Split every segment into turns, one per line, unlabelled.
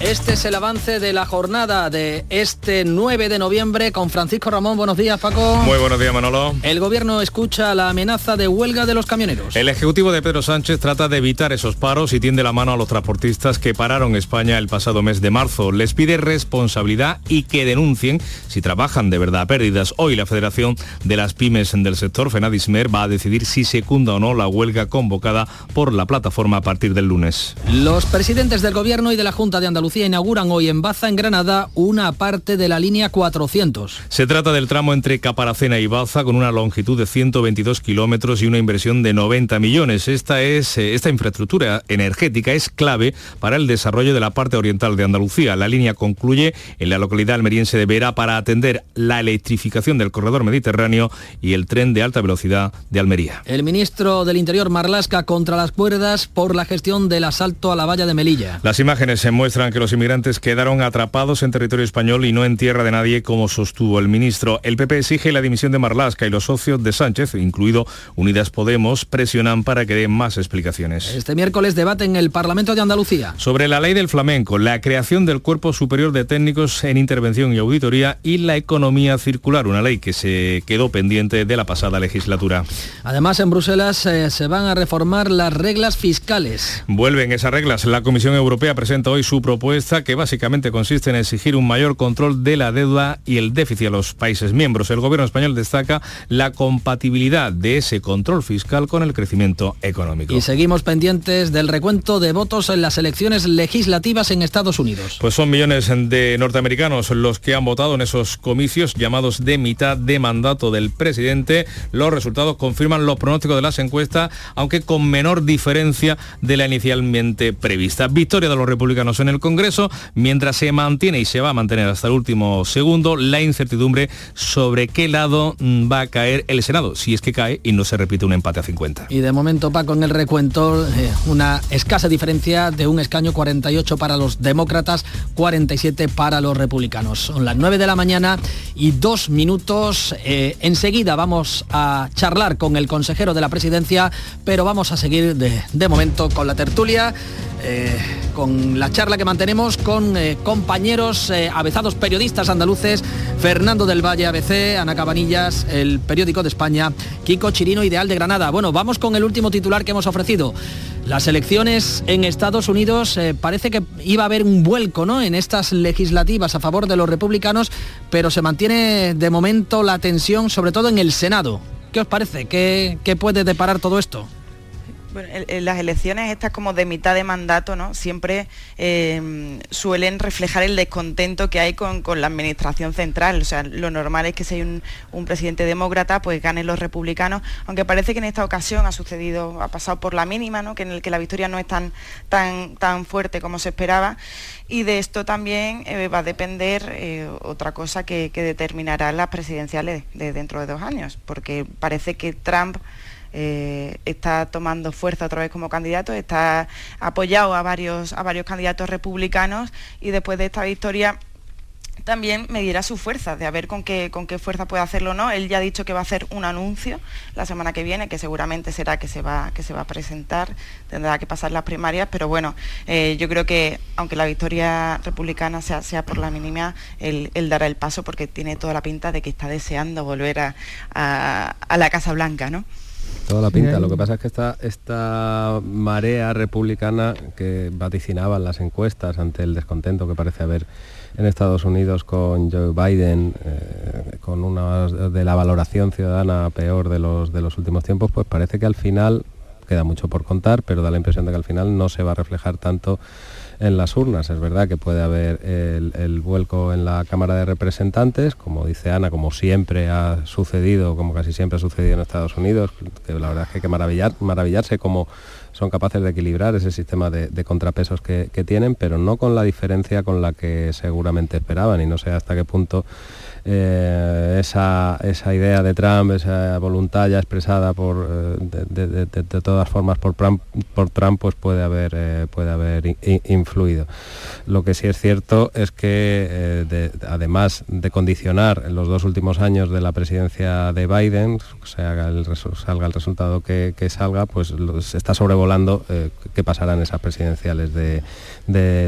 Este es el avance de la jornada de este 9 de noviembre con Francisco Ramón. Buenos días, Paco.
Muy buenos días, Manolo.
El gobierno escucha la amenaza de huelga de los camioneros.
El ejecutivo de Pedro Sánchez trata de evitar esos paros y tiende la mano a los transportistas que pararon España el pasado mes de marzo. Les pide responsabilidad y que denuncien si trabajan de verdad a pérdidas. Hoy la Federación de las Pymes del sector, Fenadismer, va a decidir si secunda o no la huelga convocada por la plataforma a partir del lunes.
Los presidentes del gobierno y de la Junta de Andalucía inauguran hoy en Baza, en Granada, una parte de la línea 400.
Se trata del tramo entre Caparacena y Baza con una longitud de 122 kilómetros y una inversión de 90 millones. Esta, es, eh, esta infraestructura energética es clave para el desarrollo de la parte oriental de Andalucía. La línea concluye en la localidad almeriense de Vera para atender la electrificación del corredor mediterráneo y el tren de alta velocidad de Almería.
El ministro del Interior Marlasca contra las cuerdas por la gestión del asalto a la valla de Melilla.
Las imágenes se muestran que los inmigrantes quedaron atrapados en territorio español y no en tierra de nadie, como sostuvo el ministro. El PP exige la dimisión de Marlasca y los socios de Sánchez, incluido Unidas Podemos, presionan para que dé más explicaciones.
Este miércoles debate en el Parlamento de Andalucía.
Sobre la ley del flamenco, la creación del Cuerpo Superior de Técnicos en Intervención y Auditoría y la economía circular, una ley que se quedó pendiente de la pasada legislatura.
Además, en Bruselas eh, se van a reformar las reglas fiscales.
Vuelven esas reglas. La Comisión Europea presenta hoy su propuesta que básicamente consiste en exigir un mayor control de la deuda y el déficit a los países miembros. El gobierno español destaca la compatibilidad de ese control fiscal con el crecimiento económico.
Y seguimos pendientes del recuento de votos en las elecciones legislativas en Estados Unidos.
Pues son millones de norteamericanos los que han votado en esos comicios llamados de mitad de mandato del presidente. Los resultados confirman los pronósticos de las encuestas, aunque con menor diferencia de la inicialmente prevista. Victoria de los republicanos en el Congreso Mientras se mantiene y se va a mantener hasta el último segundo la incertidumbre sobre qué lado mm, va a caer el Senado, si es que cae y no se repite un empate a 50.
Y de momento, Paco, en el recuento, eh, una escasa diferencia de un escaño 48 para los demócratas, 47 para los republicanos. Son las 9 de la mañana y dos minutos. Eh, enseguida vamos a charlar con el consejero de la presidencia, pero vamos a seguir de, de momento con la tertulia. Eh, con la charla que mantenemos con eh, compañeros eh, avezados periodistas andaluces, Fernando del Valle ABC, Ana Cabanillas, el periódico de España, Kiko Chirino, Ideal de Granada. Bueno, vamos con el último titular que hemos ofrecido. Las elecciones en Estados Unidos parece que iba a haber un vuelco ¿no? en estas legislativas a favor de los republicanos, pero se mantiene de momento la tensión, sobre todo en el Senado. ¿Qué os parece? ¿Qué, qué puede deparar todo esto?
Bueno, las elecciones estas como de mitad de mandato, ¿no? Siempre eh, suelen reflejar el descontento que hay con, la administración central. O sea, lo normal es que si hay un, presidente demócrata, pues ganen los republicanos, aunque parece que en esta ocasión ha sucedido, ha pasado por la mínima, ¿no? Que en el que la victoria no es tan, tan, tan fuerte como se esperaba. Y de esto también eh, va a depender eh, otra cosa que, determinará las presidenciales de dentro de dos años, porque parece que Trump eh, está tomando fuerza otra vez como candidato, está apoyado a varios, a varios candidatos republicanos y después de esta victoria también medirá su fuerza, de a ver con qué, con qué fuerza puede hacerlo o no. Él ya ha dicho que va a hacer un anuncio la semana que viene, que seguramente será que se va, que se va a presentar, tendrá que pasar las primarias, pero bueno, eh, yo creo que aunque la victoria republicana sea, sea por la mínima, él, dará el paso porque tiene toda la pinta de que está deseando volver a, a, a la Casa Blanca, ¿no?
Toda la pinta. Lo que pasa es que esta, esta marea republicana que vaticinaban las encuestas ante el descontento que parece haber en Estados Unidos con Joe Biden, eh, con una de la valoración ciudadana peor de los, de los últimos tiempos, pues parece que al final, queda mucho por contar, pero da la impresión de que al final no se va a reflejar tanto en las urnas. Es verdad que puede haber el, vuelco en la Cámara de Representantes, como dice Ana, como siempre ha sucedido, como casi siempre ha sucedido en Estados Unidos, que la verdad es que hay que maravillar, maravillarse cómo son capaces de equilibrar ese sistema de, contrapesos que, tienen, pero no con la diferencia con la que seguramente esperaban y no sé hasta qué punto eh, esa, idea de Trump, esa voluntad ya expresada por, eh, de, todas formas por Trump, por Trump pues puede haber, eh, puede haber influido. Lo que sí es cierto es que, además de condicionar los dos últimos años de la presidencia de Biden, se haga el, salga el resultado que, salga, pues se está sobrevolando qué pasará en esas presidenciales de,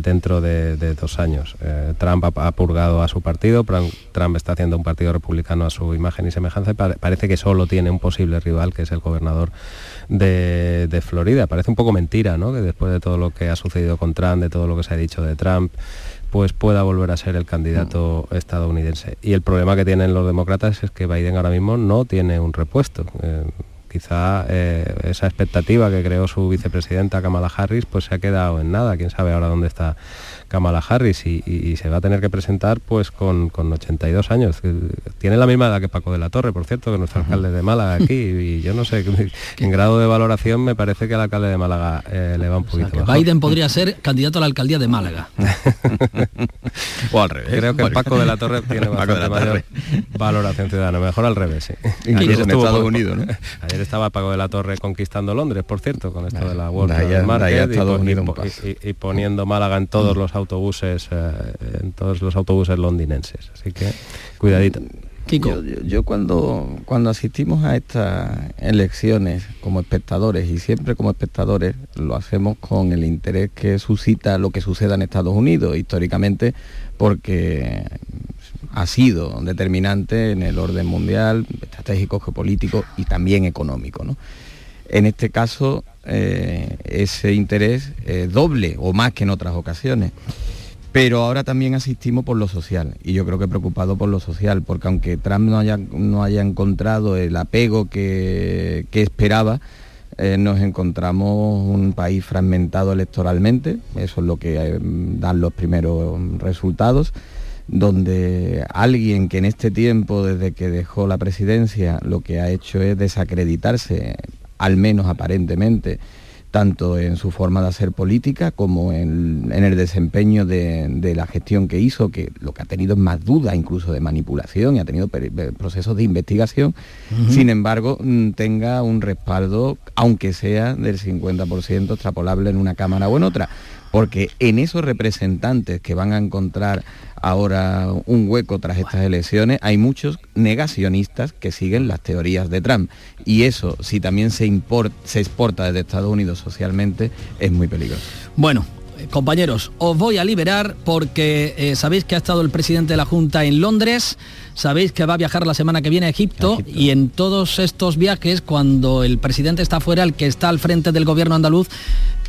dentro de, dos años. Trump ha, purgado a su partido, Trump está haciendo un partido republicano a su imagen y semejanza y parece que solo tiene un posible rival, que es el gobernador de, Florida. Parece un poco mentira, ¿no? Que después de todo lo que ha sucedido con Trump, de todo lo que se ha dicho de Trump, pues pueda volver a ser el candidato mm. estadounidense. Y el problema que tienen los demócratas es que Biden ahora mismo no tiene un repuesto. Eh, quizá eh, esa expectativa que creó su vicepresidenta Kamala Harris pues se ha quedado en nada. Quién sabe ahora dónde está Kamala Harris y, se va a tener que presentar pues con, 82 años. Tiene la misma edad que Paco de la Torre, por cierto, que nuestro alcalde de Málaga aquí. Y yo no sé, en grado de valoración me parece que al alcalde de Málaga eh, le va un poquito
Biden podría ser candidato a la alcaldía de Málaga.
o al revés. Creo que Paco de la Torre tiene bastante mayor valoración ciudadana. Mejor al revés, sí.
Ayer en Estados Unidos, ¿no?
Ayer estaba Paco de la Torre conquistando Londres, por cierto, con esto de la World Market y, poniendo Málaga en todos los autobuses, eh, en todos los autobuses londinenses. Así que cuidadito.
Yo, yo, cuando, cuando asistimos a estas elecciones como espectadores, y siempre como espectadores, lo hacemos con el interés que suscita lo que suceda en Estados Unidos, históricamente, porque ha sido determinante en el orden mundial, estratégico, geopolítico y también económico. En este caso, eh, ese interés es doble o más que en otras ocasiones. Pero ahora también asistimos por lo social, y yo creo que preocupado por lo social, porque aunque Trump no haya, no haya encontrado el apego que, esperaba, eh, nos encontramos un país fragmentado electoralmente, eso es lo que eh, dan los primeros resultados, donde alguien que en este tiempo, desde que dejó la presidencia, lo que ha hecho es desacreditarse, al menos aparentemente, tanto en su forma de hacer política como en, el desempeño de, la gestión que hizo, que lo que ha tenido es más duda incluso de manipulación y ha tenido procesos de investigación, sin embargo mm, tenga un respaldo, aunque sea del 50% extrapolable en una Cámara o en otra porque en esos representantes que van a encontrar ahora un hueco tras estas elecciones, hay muchos negacionistas que siguen las teorías de Trump. Y eso, si también se, se exporta desde Estados Unidos socialmente, es muy peligroso.
Bueno, compañeros, os voy a liberar porque eh, sabéis que ha estado el presidente de la Junta en Londres, sabéis que va a viajar la semana que viene a Egipto, y en todos estos viajes, cuando el presidente está fuera, el que está al frente del gobierno andaluz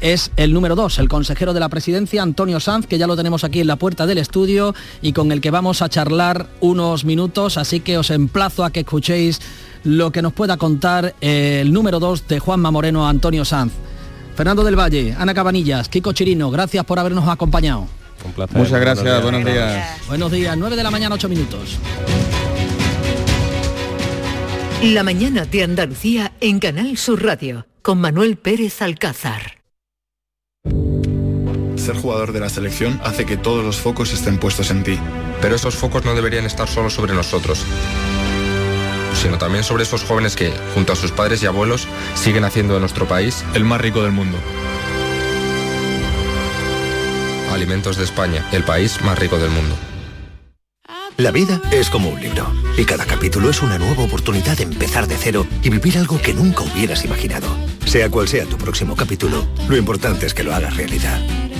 es el número dos, el consejero de la presidencia, Antonio Sanz, que ya lo tenemos aquí en la puerta del estudio y con el que vamos a charlar unos minutos, así que os emplazo a que escuchéis lo que nos pueda contar el número dos de Juanma Moreno, Antonio Sanz. Fernando del Valle, Ana Cabanillas, Kiko Chirino, gracias por habernos acompañado.
Un placer. Muchas gracias, buenos días.
Buenos días, 9 de la mañana, 8 minutos.
La mañana de Andalucía en Canal Sur Radio, con Manuel Pérez Alcázar.
Ser jugador de la selección hace que todos los focos estén puestos en ti.
Pero esos focos no deberían estar solo sobre nosotros sino también sobre esos jóvenes que, junto a sus padres y abuelos, siguen haciendo de nuestro país
el más rico del mundo.
Alimentos de España, el país más rico del mundo.
La vida es como un libro y cada capítulo es una nueva oportunidad de empezar de cero y vivir algo que nunca hubieras imaginado. Sea cual sea tu próximo capítulo, lo importante es que lo hagas realidad.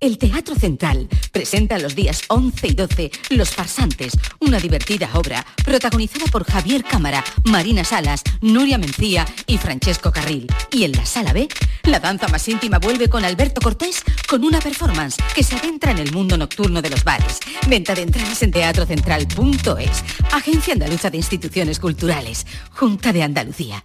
El Teatro Central presenta los días 11 y 12 Los Farsantes, una divertida obra protagonizada por Javier Cámara, Marina Salas, Nuria Mencía y Francesco Carril. Y en la sala B, la danza más íntima vuelve con Alberto Cortés con una performance que se adentra en el mundo nocturno de los bares. Venta de entradas en teatrocentral.es. Agencia Andaluza de Instituciones Culturales. Junta de Andalucía.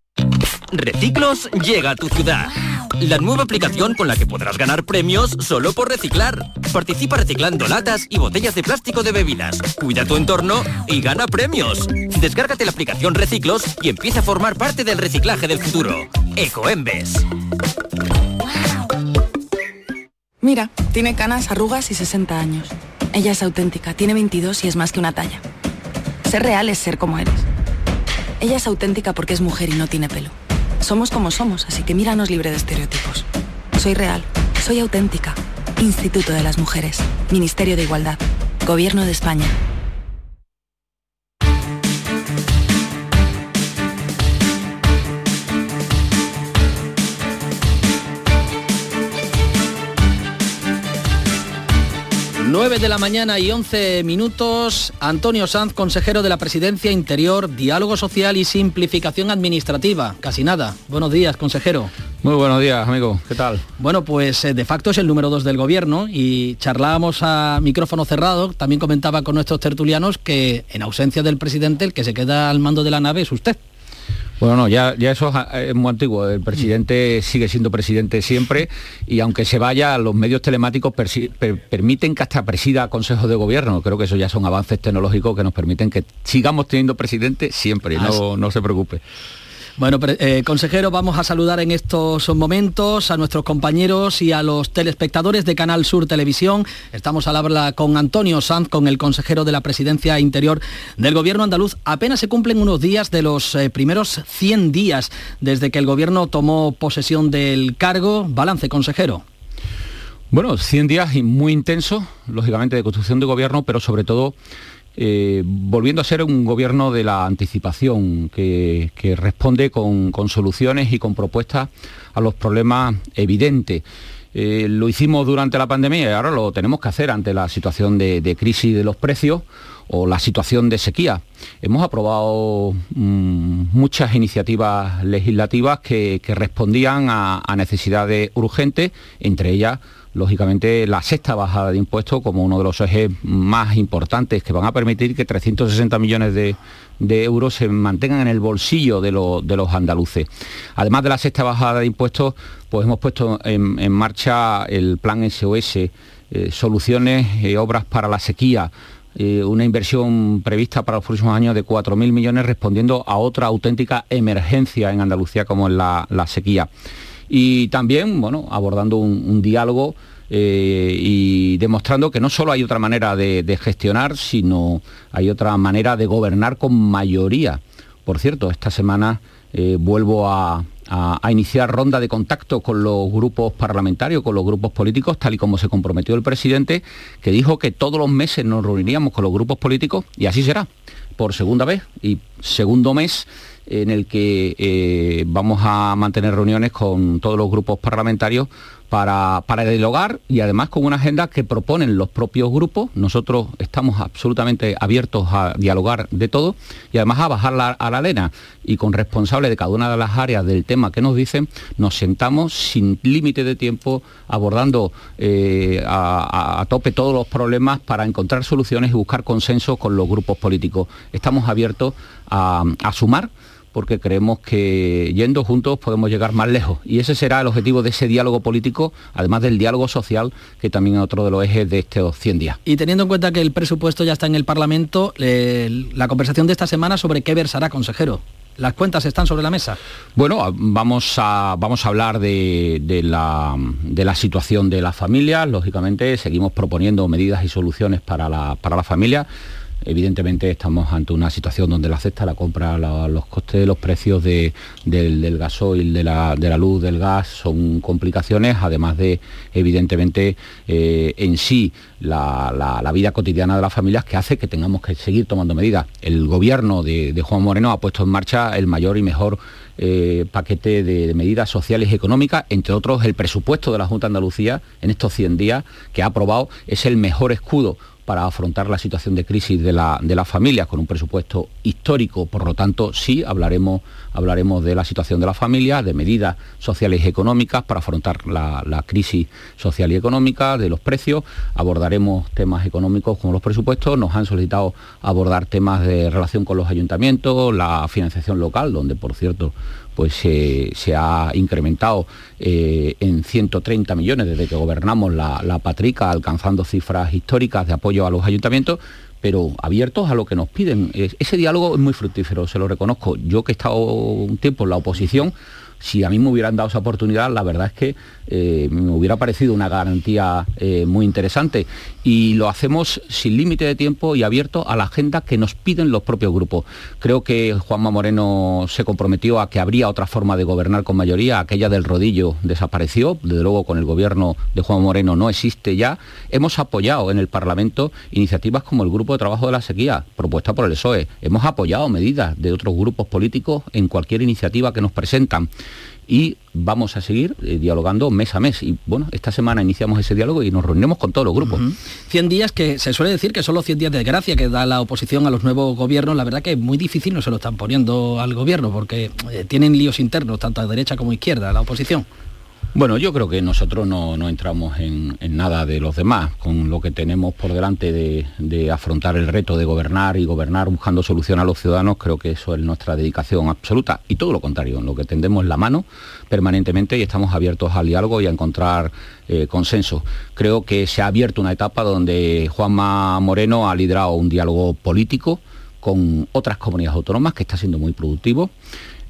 Reciclos llega a tu ciudad. La nueva aplicación con la que podrás ganar premios solo por reciclar. Participa reciclando latas y botellas de plástico de bebidas. Cuida tu entorno y gana premios. Descárgate la aplicación Reciclos y empieza a formar parte del reciclaje del futuro. Ecoembes.
Mira, tiene canas, arrugas y 60 años. Ella es auténtica, tiene 22 y es más que una talla. Ser real es ser como eres. Ella es auténtica porque es mujer y no tiene pelo. Somos como somos, así que míranos libre de estereotipos. Soy real, soy auténtica. Instituto de las Mujeres, Ministerio de Igualdad, Gobierno de España.
9 de la mañana y 11 minutos. Antonio Sanz, consejero de la Presidencia Interior, Diálogo Social y Simplificación Administrativa. Casi nada. Buenos días, consejero.
Muy buenos días, amigo. ¿Qué tal?
Bueno, pues eh, de facto es el número 2 del gobierno y charlábamos a micrófono cerrado. También comentaba con nuestros tertulianos que en ausencia del presidente el que se queda al mando de la nave es usted.
Bueno, no, ya, ya eso es muy antiguo. El presidente sigue siendo presidente siempre y aunque se vaya, los medios telemáticos permiten que hasta presida consejos de gobierno. Creo que eso ya son avances tecnológicos que nos permiten que sigamos teniendo presidente siempre. No, no se preocupe.
Bueno, eh, consejero, vamos a saludar en estos momentos a nuestros compañeros y a los telespectadores de Canal Sur Televisión. Estamos al habla con Antonio Sanz, con el consejero de la Presidencia Interior del Gobierno andaluz. Apenas se cumplen unos días de los eh, primeros 100 días desde que el Gobierno tomó posesión del cargo. Balance, consejero.
Bueno, 100 días y muy intensos, lógicamente, de construcción de gobierno, pero sobre todo eh, volviendo a ser un gobierno de la anticipación, que, responde con, soluciones y con propuestas a los problemas evidentes. Eh, lo hicimos durante la pandemia y ahora lo tenemos que hacer ante la situación de, crisis de los precios o la situación de sequía. Hemos aprobado mm, muchas iniciativas legislativas que, respondían a necesidades urgentes, entre ellas lógicamente la sexta bajada de impuestos como uno de los ejes más importantes que van a permitir que 360 millones de, euros se mantengan en el bolsillo de, los andaluces. Además de la sexta bajada de impuestos, pues hemos puesto en, marcha el plan SOS, eh, soluciones, eh, obras para la sequía, eh, una inversión prevista para los próximos años de 4.000 millones respondiendo a otra auténtica emergencia en Andalucía como es la sequía y también, bueno, abordando un, diálogo eh, y demostrando que no solo hay otra manera de, gestionar, sino hay otra manera de gobernar con mayoría. Por cierto, esta semana eh, vuelvo a, iniciar ronda de contacto con los grupos parlamentarios, con los grupos políticos, tal y como se comprometió el presidente, que dijo que todos los meses nos reuniríamos con los grupos políticos y así será, por segunda vez y segundo mes en el que eh, vamos a mantener reuniones con todos los grupos parlamentarios para, para, dialogar y además con una agenda que proponen los propios grupos. Nosotros estamos absolutamente abiertos a dialogar de todo y además a bajar a la arena y con responsables de cada una de las áreas del tema que nos dicen, nos sentamos sin límite de tiempo abordando eh, a, tope todos los problemas para encontrar soluciones y buscar consenso con los grupos políticos. Estamos abiertos a, a sumar porque creemos que yendo juntos podemos llegar más lejos. Y ese será el objetivo de ese diálogo político, además del diálogo social, que también es otro de los ejes de estos 100 días.
Y teniendo en cuenta que el presupuesto ya está en el Parlamento, eh, la conversación de esta semana sobre qué versará, consejero. ¿Las cuentas están sobre la mesa?
Bueno, vamos a, vamos a hablar de, la, de la situación de las familias. Lógicamente, seguimos proponiendo medidas y soluciones para la, para la familia Evidentemente estamos ante una situación donde la cesta, la compra, los costes, los precios del, gasoil, de la, luz, del gas son complicaciones, además de, evidentemente, eh, en sí la, vida cotidiana de las familias que hace que tengamos que seguir tomando medidas. El gobierno de, Juan Moreno ha puesto en marcha el mayor y mejor eh, paquete de, medidas sociales y económicas, entre otros el presupuesto de la Junta de Andalucía en estos 100 días que ha aprobado es el mejor escudo para afrontar la situación de crisis de la, de familias con un presupuesto histórico. Por lo tanto, sí hablaremos, hablaremos de la situación de la familia, de medidas sociales y económicas para afrontar la, crisis social y económica, de los precios. Abordaremos temas económicos como los presupuestos. Nos han solicitado abordar temas de relación con los ayuntamientos, la financiación local, donde, por cierto, pues se ha incrementado eh, en 130 millones desde que gobernamos la, la Patrica, alcanzando cifras históricas de apoyo a los ayuntamientos pero abiertos a lo que nos piden. Ese diálogo es muy fructífero, se lo reconozco. Yo que he estado un tiempo en la oposición, si a mí me hubieran dado esa oportunidad, la verdad es que eh, me hubiera parecido una garantía eh, muy interesante. Y lo hacemos sin límite de tiempo y abierto a la agenda que nos piden los propios grupos. Creo que Juanma Moreno se comprometió a que habría otra forma de gobernar con mayoría, aquella del rodillo desapareció, desde luego con el gobierno de Juan Moreno no existe ya. Hemos apoyado en el Parlamento iniciativas como el Grupo de Trabajo de la Sequía, propuesta por el PSOE. Hemos apoyado medidas de otros grupos políticos en cualquier iniciativa que nos presentan y vamos a seguir eh, dialogando mes a mes. Y bueno, esta semana iniciamos ese diálogo y nos reunimos con todos los grupos.
100 días que se suele decir que son los 100 días de gracia que da la oposición a los nuevos gobiernos. La verdad que es muy difícil, no se lo están poniendo al gobierno porque eh, tienen líos internos, tanto a derecha como a izquierda, la oposición.
Bueno, yo creo que nosotros no, entramos en, nada de los demás, con lo que tenemos por delante de, afrontar el reto de gobernar y gobernar buscando solución a los ciudadanos, creo que eso es nuestra dedicación absoluta y todo lo contrario, lo que tendemos la mano permanentemente y estamos abiertos al diálogo y a encontrar eh, consenso. Creo que se ha abierto una etapa donde Juanma Moreno ha liderado un diálogo político con otras comunidades autónomas que está siendo muy productivo.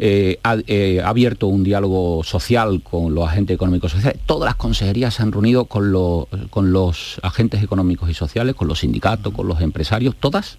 Eh, eh, ha, abierto un diálogo social con los agentes económicos y sociales. Todas las consejerías se han reunido con, con los agentes económicos y sociales, con los sindicatos, con los empresarios, todas.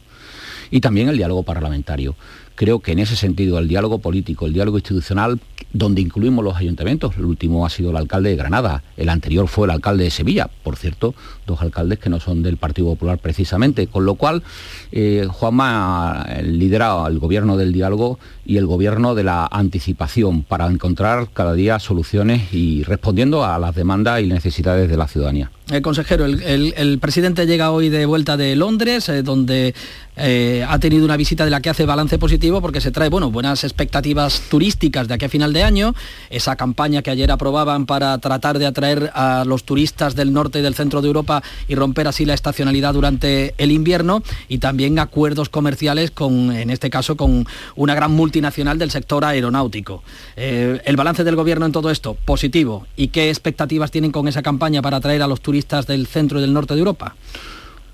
Y también el diálogo parlamentario. Creo que en ese sentido el diálogo político, el diálogo institucional, donde incluimos los ayuntamientos, el último ha sido el alcalde de Granada, el anterior fue el alcalde de Sevilla, por cierto, dos alcaldes que no son del Partido Popular precisamente, con lo cual eh, Juanma lidera el gobierno del diálogo y el gobierno de la anticipación para encontrar cada día soluciones y respondiendo a las demandas y necesidades de la ciudadanía.
El consejero, el, presidente llega hoy de vuelta de Londres, eh, donde eh, ha tenido una visita de la que hace balance positivo porque se trae bueno, buenas expectativas turísticas de aquí a final de año. Esa campaña que ayer aprobaban para tratar de atraer a los turistas del norte y del centro de Europa y romper así la estacionalidad durante el invierno y también acuerdos comerciales con, en este caso, con una gran multinacional del sector aeronáutico. Eh, el balance del gobierno en todo esto, positivo. ¿Y qué expectativas tienen con esa campaña para atraer a los turistas del centro y del norte de Europa?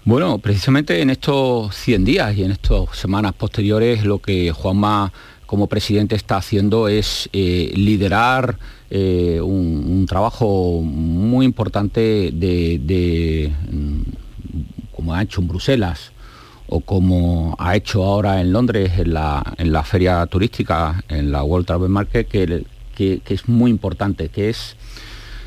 Bueno, precisamente en estos 100 días y en estas semanas posteriores lo que Juanma como presidente está haciendo es eh, liderar eh, un, trabajo muy importante de, mm, como ha hecho en Bruselas o como ha hecho ahora en Londres en la, feria turística, en la World Travel Market, que, es muy importante, que es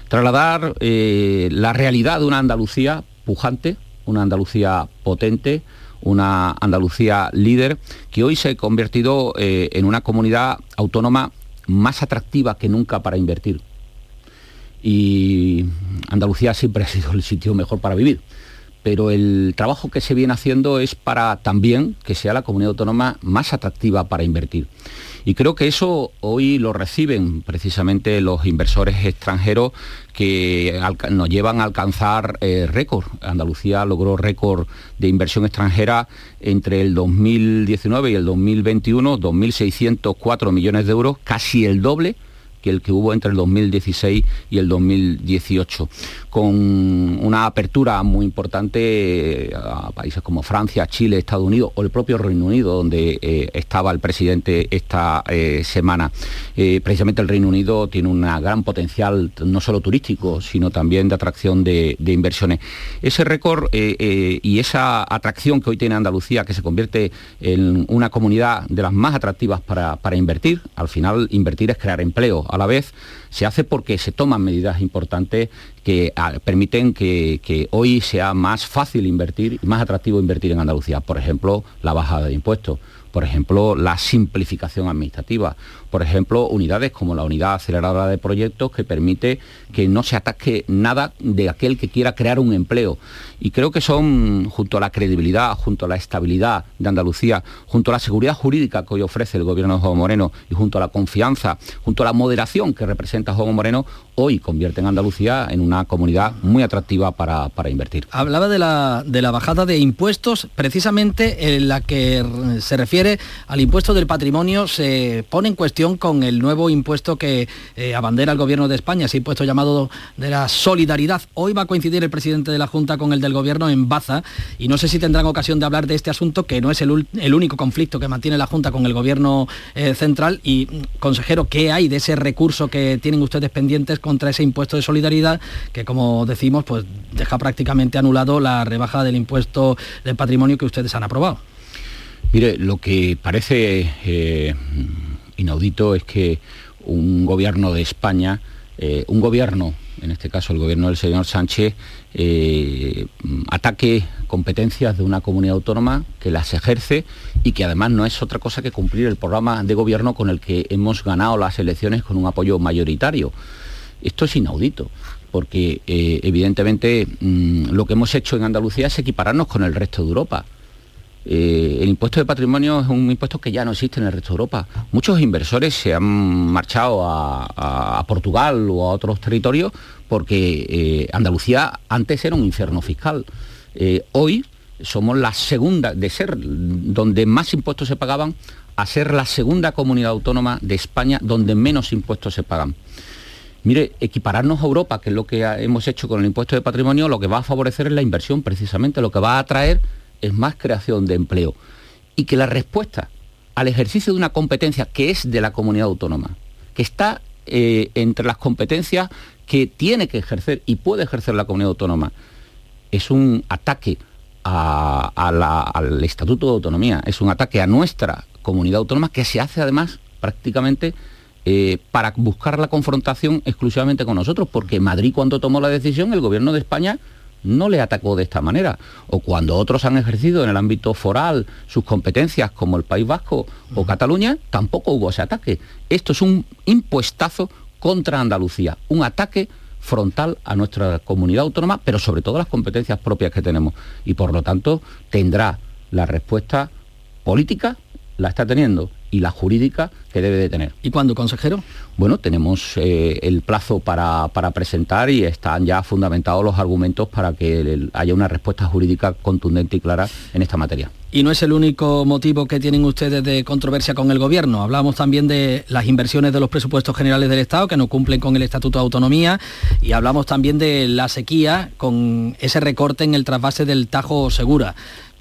trasladar eh, la realidad de una Andalucía pujante, una Andalucía potente, una Andalucía líder, que hoy se ha convertido eh, en una comunidad autónoma más atractiva que nunca para invertir. Y Andalucía siempre ha sido el sitio mejor para vivir. Pero el trabajo que se viene haciendo es para también que sea la comunidad autónoma más atractiva para invertir. Y creo que eso hoy lo reciben precisamente los inversores extranjeros que nos llevan a alcanzar eh, récord. Andalucía logró récord de inversión extranjera entre el 2019 y el 2021, 2.604 millones de euros, casi el doble que el que hubo entre el 2016 y el 2018, con una apertura muy importante eh, a países como Francia, Chile, Estados Unidos o el propio Reino Unido, donde eh, estaba el presidente esta eh, semana. precisamente el Reino Unido tiene un gran potencial, no solo turístico, sino también de atracción de, inversiones. Ese récord y esa atracción que hoy tiene Andalucía, que se convierte en una comunidad de las más atractivas para, para invertir, al final invertir es crear empleo a la vez se hace porque se toman medidas importantes que ah, permiten que, que, hoy sea más fácil invertir y más atractivo invertir en Andalucía. Por ejemplo, la bajada de impuestos, por ejemplo, la simplificación administrativa, por ejemplo, unidades como la unidad aceleradora de proyectos que permite que no se ataque nada de aquel que quiera crear un empleo. Y creo que son, junto a la credibilidad, junto a la estabilidad de Andalucía, junto a la seguridad jurídica que hoy ofrece el gobierno de Juan Moreno y junto a la confianza, junto a la moderación que representa Juan Moreno, hoy convierten a Andalucía en una comunidad muy atractiva para, invertir.
Hablaba de la, de la bajada de impuestos, precisamente en la que se refiere al impuesto del patrimonio, se pone en cuestión con el nuevo impuesto que eh, abandera el gobierno de España, ese impuesto llamado de la solidaridad. Hoy va a coincidir el presidente de la Junta con el del gobierno en Baza y no sé si tendrán ocasión de hablar de este asunto, que no es el, único conflicto que mantiene la Junta con el gobierno eh, central. Y, consejero, ¿qué hay de ese recurso que tienen ustedes pendientes contra ese impuesto de solidaridad que, como decimos, pues deja prácticamente anulado la rebaja del impuesto del patrimonio que ustedes han aprobado?
Mire, lo que parece eh, inaudito es que un gobierno de España, eh, un gobierno, en este caso el gobierno del señor Sánchez, eh, ataque competencias de una comunidad autónoma que las ejerce y que además no es otra cosa que cumplir el programa de gobierno con el que hemos ganado las elecciones con un apoyo mayoritario. Esto es inaudito porque eh, evidentemente mm, lo que hemos hecho en Andalucía es equipararnos con el resto de Europa. Eh, el impuesto de patrimonio es un impuesto que ya no existe en el resto de Europa. Muchos inversores se han marchado a, Portugal o a otros territorios porque eh, Andalucía antes era un infierno fiscal. Eh, hoy somos la segunda, de ser donde más impuestos se pagaban, a ser la segunda comunidad autónoma de España donde menos impuestos se pagan. Mire, equipararnos a Europa, que es lo que hemos hecho con el impuesto de patrimonio, lo que va a favorecer es la inversión precisamente, lo que va a atraer es más creación de empleo. Y que la respuesta al ejercicio de una competencia que es de la comunidad autónoma, que está eh, entre las competencias que tiene que ejercer y puede ejercer la comunidad autónoma, es un ataque al Estatuto de Autonomía, es un ataque a nuestra comunidad autónoma que se hace además prácticamente eh, para buscar la confrontación exclusivamente con nosotros, porque Madrid cuando tomó la decisión, el gobierno de España no le atacó de esta manera. O cuando otros han ejercido en el ámbito foral sus competencias, como el País Vasco o Cataluña, tampoco hubo ese ataque. Esto es un impuestazo contra Andalucía, un ataque frontal a nuestra comunidad autónoma, pero sobre todo las competencias propias que tenemos. Y por lo tanto tendrá la respuesta política, la está teniendo, y la jurídica que debe de tener.
¿Y cuándo, consejero?
Bueno, tenemos eh, el plazo para, presentar y están ya fundamentados los argumentos para que haya una respuesta jurídica contundente y clara en esta materia.
Y no es el único motivo que tienen ustedes de controversia con el Gobierno. Hablamos también de las inversiones de los presupuestos generales del Estado que no cumplen con el Estatuto de Autonomía y hablamos también de la sequía con ese recorte en el trasvase del Tajo Segura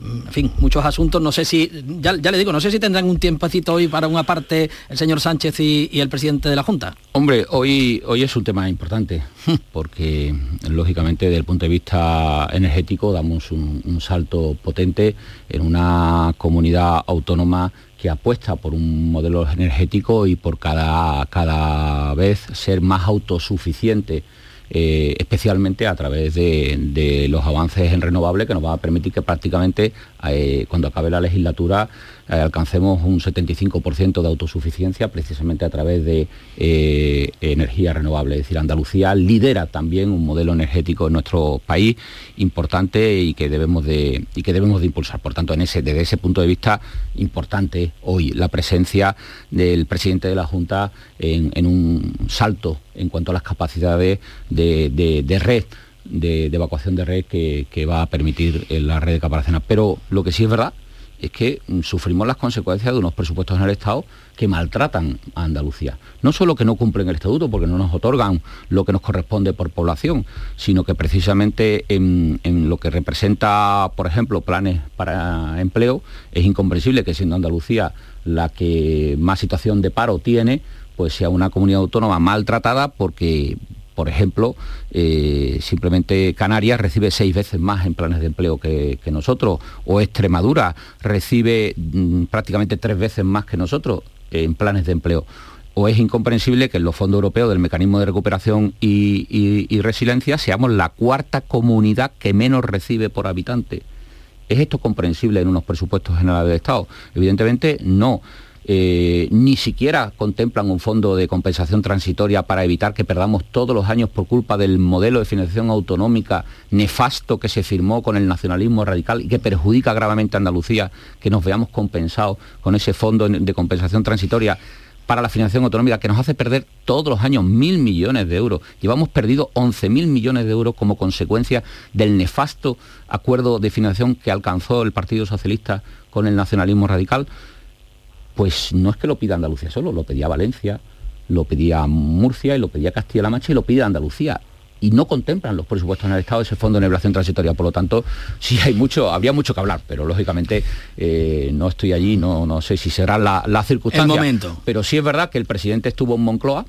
en fin, muchos asuntos. No sé si, ya, le digo, no sé si tendrán un tiempecito hoy para una parte el señor Sánchez y, el presidente de la Junta.
Hombre, hoy, hoy es un tema importante, porque lógicamente desde el punto de vista energético damos un, salto potente en una comunidad autónoma que apuesta por un modelo energético y por cada, cada vez ser más autosuficiente eh, especialmente a través de, los avances en renovables que nos va a permitir que prácticamente eh, cuando acabe la legislatura eh, alcancemos un 75% de autosuficiencia precisamente a través de eh, energía renovable. Es decir, Andalucía lidera también un modelo energético en nuestro país importante y que debemos de, y que debemos de impulsar. Por tanto, en ese, desde ese punto de vista, importante hoy la presencia del presidente de la Junta en, un salto en cuanto a las capacidades de, red. De, evacuación de red que, va a permitir la red de caparaciones. Pero lo que sí es verdad es que mm, sufrimos las consecuencias de unos presupuestos en el Estado que maltratan a Andalucía. No solo que no cumplen el estatuto porque no nos otorgan lo que nos corresponde por población, sino que precisamente en, lo que representa, por ejemplo, planes para empleo, es incomprensible que siendo Andalucía la que más situación de paro tiene, pues sea una comunidad autónoma maltratada porque por ejemplo, eh, simplemente Canarias recibe seis veces más en planes de empleo que, nosotros, o Extremadura recibe mm, prácticamente tres veces más que nosotros en planes de empleo. O es incomprensible que en los fondos europeos del mecanismo de recuperación y, resiliencia seamos la cuarta comunidad que menos recibe por habitante. ¿Es esto comprensible en unos presupuestos generales de Estado? Evidentemente no. Eh, ni siquiera contemplan un fondo de compensación transitoria para evitar que perdamos todos los años por culpa del modelo de financiación autonómica nefasto que se firmó con el nacionalismo radical y que perjudica gravemente a Andalucía, que nos veamos compensados con ese fondo de compensación transitoria para la financiación autonómica que nos hace perder todos los años mil millones de euros. Llevamos perdido 11.000 millones de euros como consecuencia del nefasto acuerdo de financiación que alcanzó el Partido Socialista con el nacionalismo radical pues no es que lo pida Andalucía solo, lo pedía Valencia, lo pedía Murcia y lo pedía Castilla-La Mancha y lo pide Andalucía. Y no contemplan los presupuestos en el Estado ese fondo de neblación transitoria. Por lo tanto, sí hay mucho, habría mucho que hablar, pero lógicamente eh, no estoy allí, no, no sé si será la, la circunstancia.
momento.
Pero sí es verdad que el presidente estuvo en Moncloa,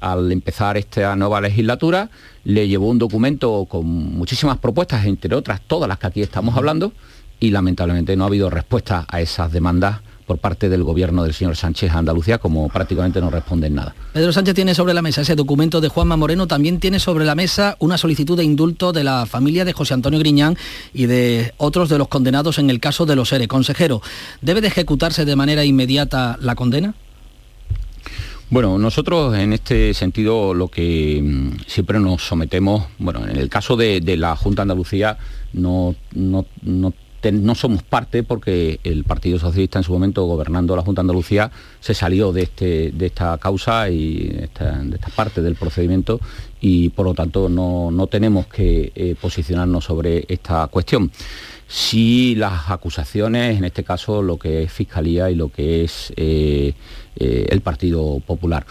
al empezar esta nueva legislatura, le llevó un documento con muchísimas propuestas, entre otras todas las que aquí estamos hablando, y lamentablemente no ha habido respuesta a esas demandas por parte del gobierno del señor Sánchez a Andalucía, como prácticamente no responden nada.
Pedro Sánchez tiene sobre la mesa ese documento de Juanma Moreno, también tiene sobre la mesa una solicitud de indulto de la familia de José Antonio Griñán y de otros de los condenados en el caso de los ERE. Consejero, ¿debe de ejecutarse de manera inmediata la condena?
Bueno, nosotros en este sentido lo que mm, siempre nos sometemos, bueno, en el caso de, la Junta de Andalucía no, no, no no somos parte porque el Partido Socialista en su momento gobernando la Junta de Andalucía se salió de, este, de esta causa y de esta, parte del procedimiento y por lo tanto no, tenemos que eh, posicionarnos sobre esta cuestión. Si las acusaciones, en este caso lo que es Fiscalía y lo que es eh, eh, el Partido Popular.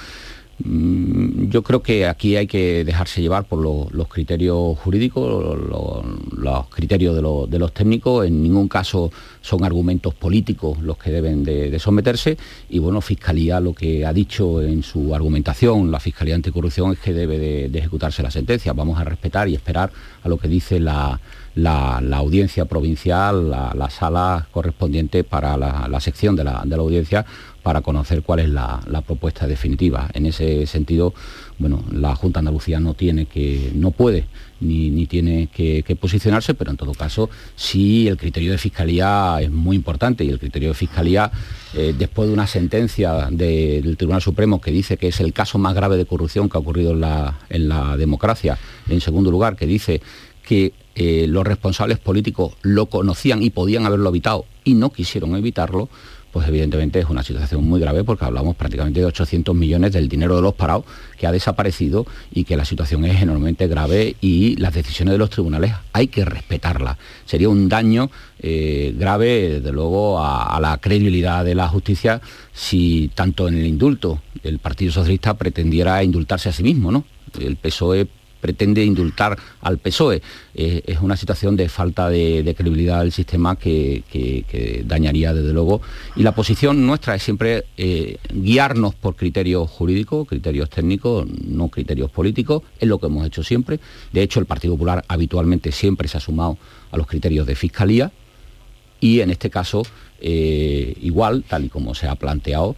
Mm, yo creo que aquí hay que dejarse llevar por los criterios jurídicos, los, criterios de, los técnicos, en ningún caso son argumentos políticos los que deben de, someterse. Y bueno, Fiscalía lo que ha dicho en su argumentación, la Fiscalía Anticorrupción es que debe de, ejecutarse la sentencia, vamos a respetar y esperar a lo que dice la, audiencia provincial, la, sala correspondiente para la, sección de la, de la audiencia para conocer cuál es la, propuesta definitiva. En ese sentido, bueno, la Junta Andalucía no tiene que, no puede ni, tiene que, posicionarse, pero en todo caso sí el criterio de fiscalía es muy importante y el criterio de fiscalía, eh, después de una sentencia del Tribunal Supremo que dice que es el caso más grave de corrupción que ha ocurrido en la, democracia, en segundo lugar, que dice que eh, los responsables políticos lo conocían y podían haberlo evitado y no quisieron evitarlo, pues evidentemente es una situación muy grave porque hablamos prácticamente de 800 millones del dinero de los parados que ha desaparecido y que la situación es enormemente grave y las decisiones de los tribunales hay que respetarlas. Sería un daño eh, grave, desde luego, a, la credibilidad de la justicia si tanto en el indulto el Partido Socialista pretendiera indultarse a sí mismo, ¿no? El PSOE pretende indultar al PSOE. Eh, es una situación de falta de, credibilidad del sistema que, dañaría desde luego. Y la posición nuestra es siempre eh, guiarnos por criterios jurídicos, criterios técnicos, no criterios políticos, es lo que hemos hecho siempre. De hecho, el Partido Popular habitualmente siempre se ha sumado a los criterios de fiscalía y en este caso eh, igual, tal y como se ha planteado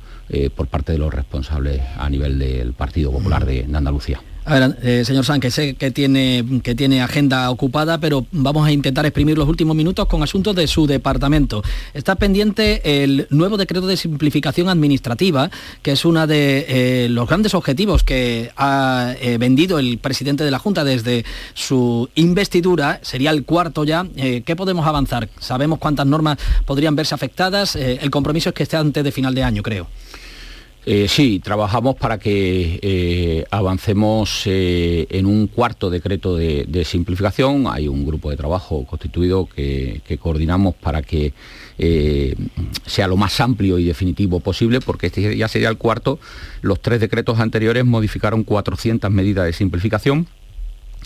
por parte de los responsables a nivel del Partido Popular de Andalucía.
A ver, eh, señor San, que sé que tiene, que tiene agenda ocupada, pero vamos a intentar exprimir los últimos minutos con asuntos de su departamento. Está pendiente el nuevo decreto de simplificación administrativa, que es uno de eh, los grandes objetivos que ha eh, vendido el presidente de la Junta desde su investidura. Sería el cuarto ya. ¿Qué podemos avanzar? ¿Sabemos cuántas normas podrían verse afectadas? el compromiso es que esté antes de final de año, creo.
Eh, sí, trabajamos para que eh, avancemos eh, en un cuarto decreto de, simplificación. Hay un grupo de trabajo constituido que, coordinamos para que sea lo más amplio y definitivo posible, porque este ya sería el cuarto. Los tres decretos anteriores modificaron 400 medidas de simplificación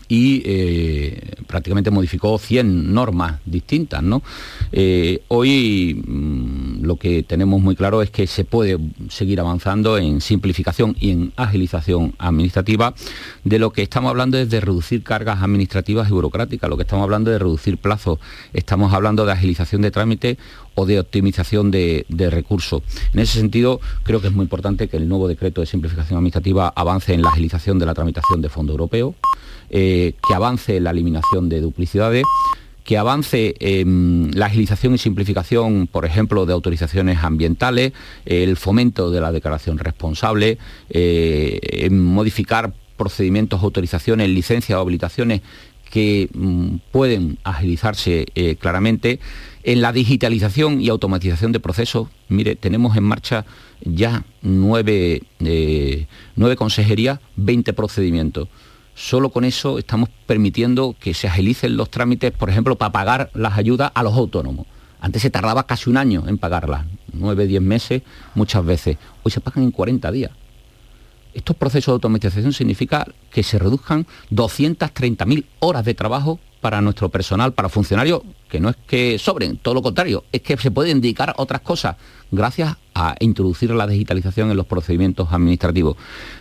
y eh, prácticamente modificó 100 normas distintas. ¿no? Eh, hoy mm, lo que tenemos muy claro es que se puede seguir avanzando en simplificación y en agilización administrativa. De lo que estamos hablando es de reducir cargas administrativas y burocráticas, lo que estamos hablando es de reducir plazos, estamos hablando de agilización de trámite o de optimización de, de, recursos. En ese sentido, creo que es muy importante que el nuevo decreto de simplificación administrativa avance en la agilización de la tramitación de fondo europeo, eh, que avance la eliminación de duplicidades, que avance la agilización y simplificación, por ejemplo, de autorizaciones ambientales, el fomento de la declaración responsable, eh, modificar procedimientos, autorizaciones, licencias o habilitaciones que mm, pueden agilizarse eh, claramente. En la digitalización y automatización de procesos, mire, tenemos en marcha ya nueve, nueve consejerías, 20 procedimientos solo con eso estamos permitiendo que se agilicen los trámites, por ejemplo, para pagar las ayudas a los autónomos. Antes se tardaba casi un año en pagarlas, nueve, diez meses muchas veces. Hoy se pagan en 40 días. Estos procesos de automatización significa que se reduzcan 230.000 horas de trabajo para nuestro personal, para funcionarios, que no es que sobren, todo lo contrario, es que se pueden dedicar a otras cosas gracias a introducir la digitalización en los procedimientos administrativos.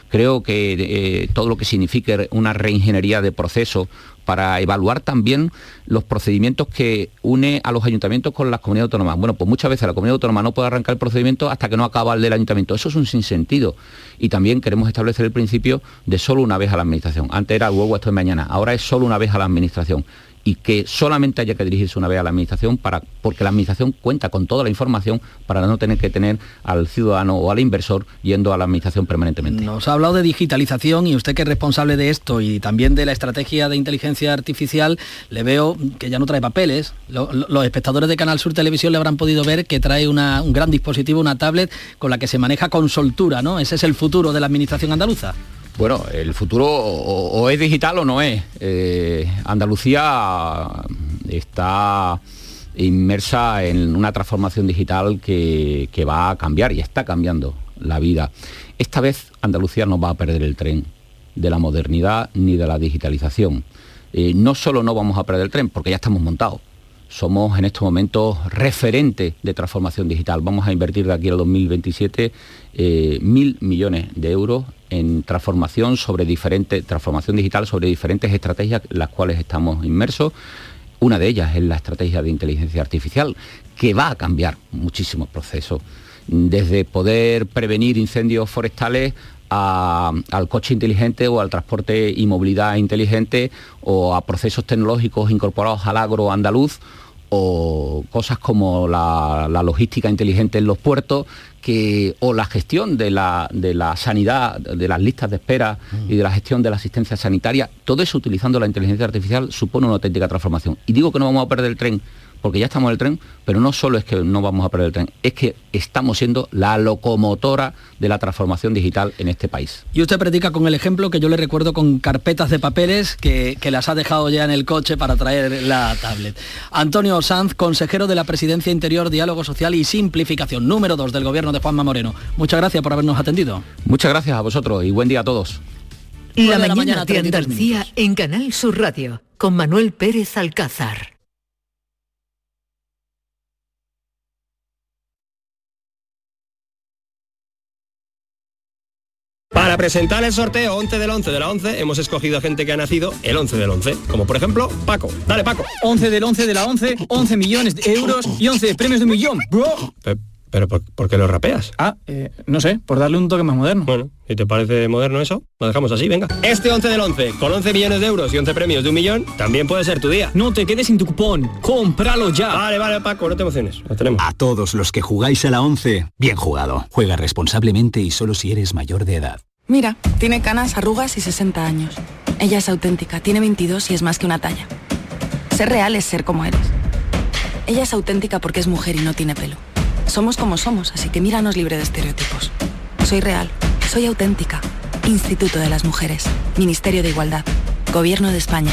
Creo que eh, todo lo que signifique una reingeniería de procesos para evaluar también los procedimientos que une a los ayuntamientos con las comunidades autónomas. Bueno, pues muchas veces la comunidad autónoma no puede arrancar el procedimiento hasta que no acaba el del ayuntamiento. Eso es un sinsentido. Y también queremos establecer el principio de solo una vez a la administración. Antes era luego esto de mañana, ahora es solo una vez a la administración y que solamente haya que dirigirse una vez a la administración para, porque la administración cuenta con toda la información para no tener que tener al ciudadano o al inversor yendo a la administración permanentemente.
Nos ha hablado de digitalización y usted que es responsable de esto y también de la estrategia de inteligencia artificial, le veo que ya no trae papeles. los espectadores de Canal Sur Televisión le habrán podido ver que trae un gran dispositivo, una tablet con la que se maneja con soltura, ¿no? Ese es el futuro de la administración andaluza.
Bueno, el futuro o, es digital o no es. Eh, Andalucía está inmersa en una transformación digital que, va a cambiar y está cambiando la vida. Esta vez Andalucía no va a perder el tren de la modernidad ni de la digitalización. Eh, no solo no vamos a perder el tren, porque ya estamos montados, somos en estos momentos referentes de transformación digital. Vamos a invertir de aquí al 2027 eh, mil millones de euros en transformación sobre diferentes, transformación digital sobre diferentes estrategias las cuales estamos inmersos. Una de ellas es la estrategia de inteligencia artificial, que va a cambiar muchísimos procesos, desde poder prevenir incendios forestales al coche inteligente o al transporte y movilidad inteligente o a procesos tecnológicos incorporados al agro andaluz o cosas como la, logística inteligente en los puertos, que, o la gestión de la, de la sanidad, de las listas de espera mm. y de la gestión de la asistencia sanitaria, todo eso utilizando la inteligencia artificial supone una auténtica transformación. Y digo que no vamos a perder el tren porque ya estamos en el tren, pero no solo es que no vamos a perder el tren, es que estamos siendo la locomotora de la transformación digital en este país.
Y usted predica con el ejemplo que yo le recuerdo con carpetas de papeles que, las ha dejado ya en el coche para traer la tablet. Antonio Sanz, consejero de la Presidencia Interior, Diálogo Social y Simplificación, número 2 del Gobierno de Juanma Moreno. Muchas gracias por habernos atendido.
Muchas gracias a vosotros y buen día a todos.
La, mañana, mañana de Andalucía en Canal Sur Radio con Manuel Pérez Alcázar.
Para presentar el sorteo 11 del 11 de la 11, hemos escogido a gente que ha nacido el 11 del 11, como por ejemplo Paco. Dale, Paco.
11 del 11 de la 11, 11 millones de euros y 11 premios de un millón, bro.
¿Pero por, por qué lo rapeas?
Ah, eh, no sé, por darle un toque más moderno.
Bueno, si te parece moderno eso, lo dejamos así, venga. Este 11 del 11, con 11 millones de euros y 11 premios de un millón, también puede ser tu día.
No te quedes sin tu cupón, cómpralo ya.
Vale, vale, Paco, no te emociones, lo tenemos.
A todos los que jugáis a la 11, bien jugado. Juega responsablemente y solo si eres mayor de edad.
Mira, tiene canas, arrugas y 60 años. Ella es auténtica, tiene 22 y es más que una talla. Ser real es ser como eres. Ella es auténtica porque es mujer y no tiene pelo. Somos como somos, así que míranos libre de estereotipos. Soy real, soy auténtica. Instituto de las Mujeres, Ministerio de Igualdad, Gobierno de España.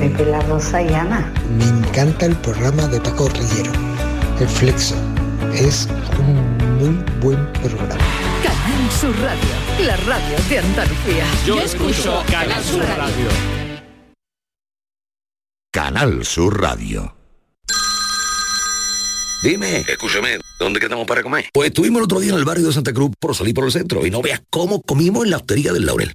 Pepe La Rosa y Ana.
Me encanta el programa de Paco Rillero, El Flexo. Es un muy buen programa.
Canal Sur Radio, la radio de Andalucía.
Yo escucho Canal Sur Radio.
Canal Sur Radio.
Dime, escúchame, ¿dónde quedamos para comer? Pues estuvimos el otro día en el barrio de Santa Cruz por salir por el centro y no veas cómo comimos en la hostería del Laurel.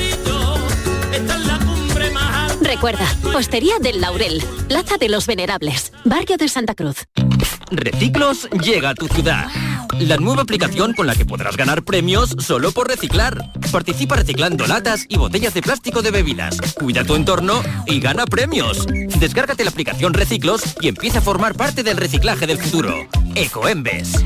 Recuerda, Hostería del Laurel, Plaza de los Venerables, Barrio de Santa Cruz.
Reciclos llega a tu ciudad. La nueva aplicación con la que podrás ganar premios solo por reciclar. Participa reciclando latas y botellas de plástico de bebidas. Cuida tu entorno y gana premios. Descárgate la aplicación Reciclos y empieza a formar parte del reciclaje del futuro. Ecoembes.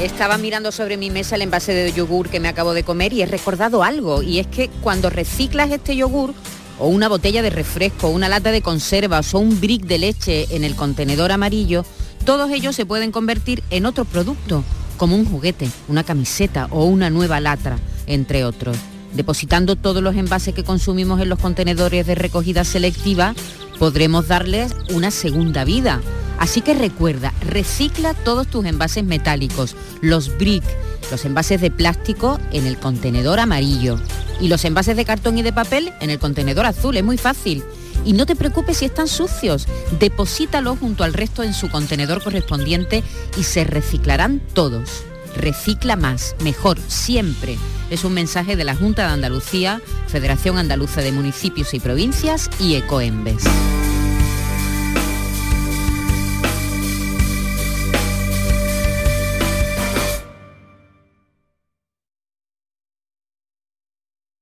Estaba mirando sobre mi mesa el envase de yogur que me acabo de comer y he recordado algo, y es que cuando reciclas este yogur, o una botella de refresco, una lata de conservas o un brick de leche en el contenedor amarillo, Todos ellos se pueden convertir en otro producto, como un juguete, una camiseta o una nueva latra, entre otros. Depositando todos los envases que consumimos en los contenedores de recogida selectiva, podremos darles una segunda vida. Así que recuerda, recicla todos tus envases metálicos, los brick, los envases de plástico en el contenedor amarillo y los envases de cartón y de papel en el contenedor azul. Es muy fácil. Y no te preocupes si están sucios, deposítalos junto al resto en su contenedor correspondiente y se reciclarán todos. Recicla más, mejor, siempre. Es un mensaje de la Junta de Andalucía, Federación Andaluza de Municipios y Provincias y Ecoembes.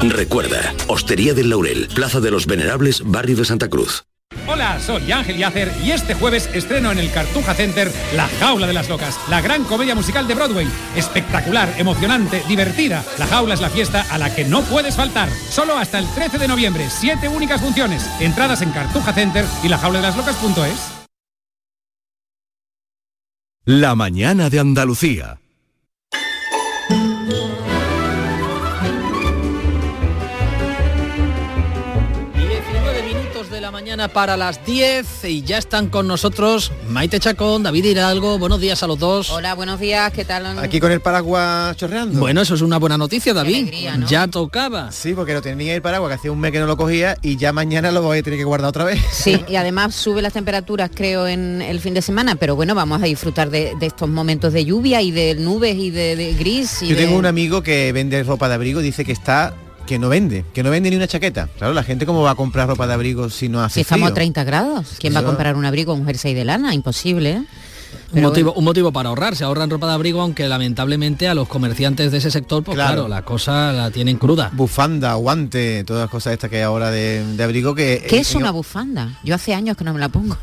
Recuerda, Hostería del Laurel, Plaza de los Venerables, Barrio de Santa Cruz.
Hola, soy Ángel Yacer y este jueves estreno en el Cartuja Center La Jaula de las Locas, la gran comedia musical de Broadway. Espectacular, emocionante, divertida. La Jaula es la fiesta a la que no puedes faltar. Solo hasta el 13 de noviembre, siete únicas funciones. Entradas en Cartuja Center y la jaula de las locas.es.
La mañana de Andalucía.
Mañana para las 10 y ya están con nosotros Maite Chacón, David Hidalgo. Buenos días a los dos.
Hola, buenos días, ¿qué tal?
Aquí con el paraguas chorreando.
Bueno, eso es una buena noticia, David.
alegría, ¿no?
Ya tocaba.
Sí, porque lo tenía el paraguas, que hacía un mes que no lo cogía y ya mañana lo voy a tener que guardar otra vez.
Sí, y además sube las temperaturas, creo, en el fin de semana, pero bueno, vamos a disfrutar de, de estos momentos de lluvia y de nubes y de, de gris. Y
Yo
de-
tengo un amigo que vende ropa de abrigo, dice que está que no vende, que no vende ni una chaqueta. Claro, la gente cómo va a comprar ropa de abrigo si no hace
Si estamos
frío?
a 30 grados, ¿quién va a comprar un abrigo un jersey de lana? Imposible, ¿eh?
Un motivo, un motivo para ahorrar, se ahorran ropa de abrigo, aunque lamentablemente a los comerciantes de ese sector, pues claro,
Claro.
la cosa la tienen cruda.
Bufanda, guante, todas las cosas estas que hay ahora de, de abrigo que...
¿Qué es una bufanda? Yo hace años que no me la pongo.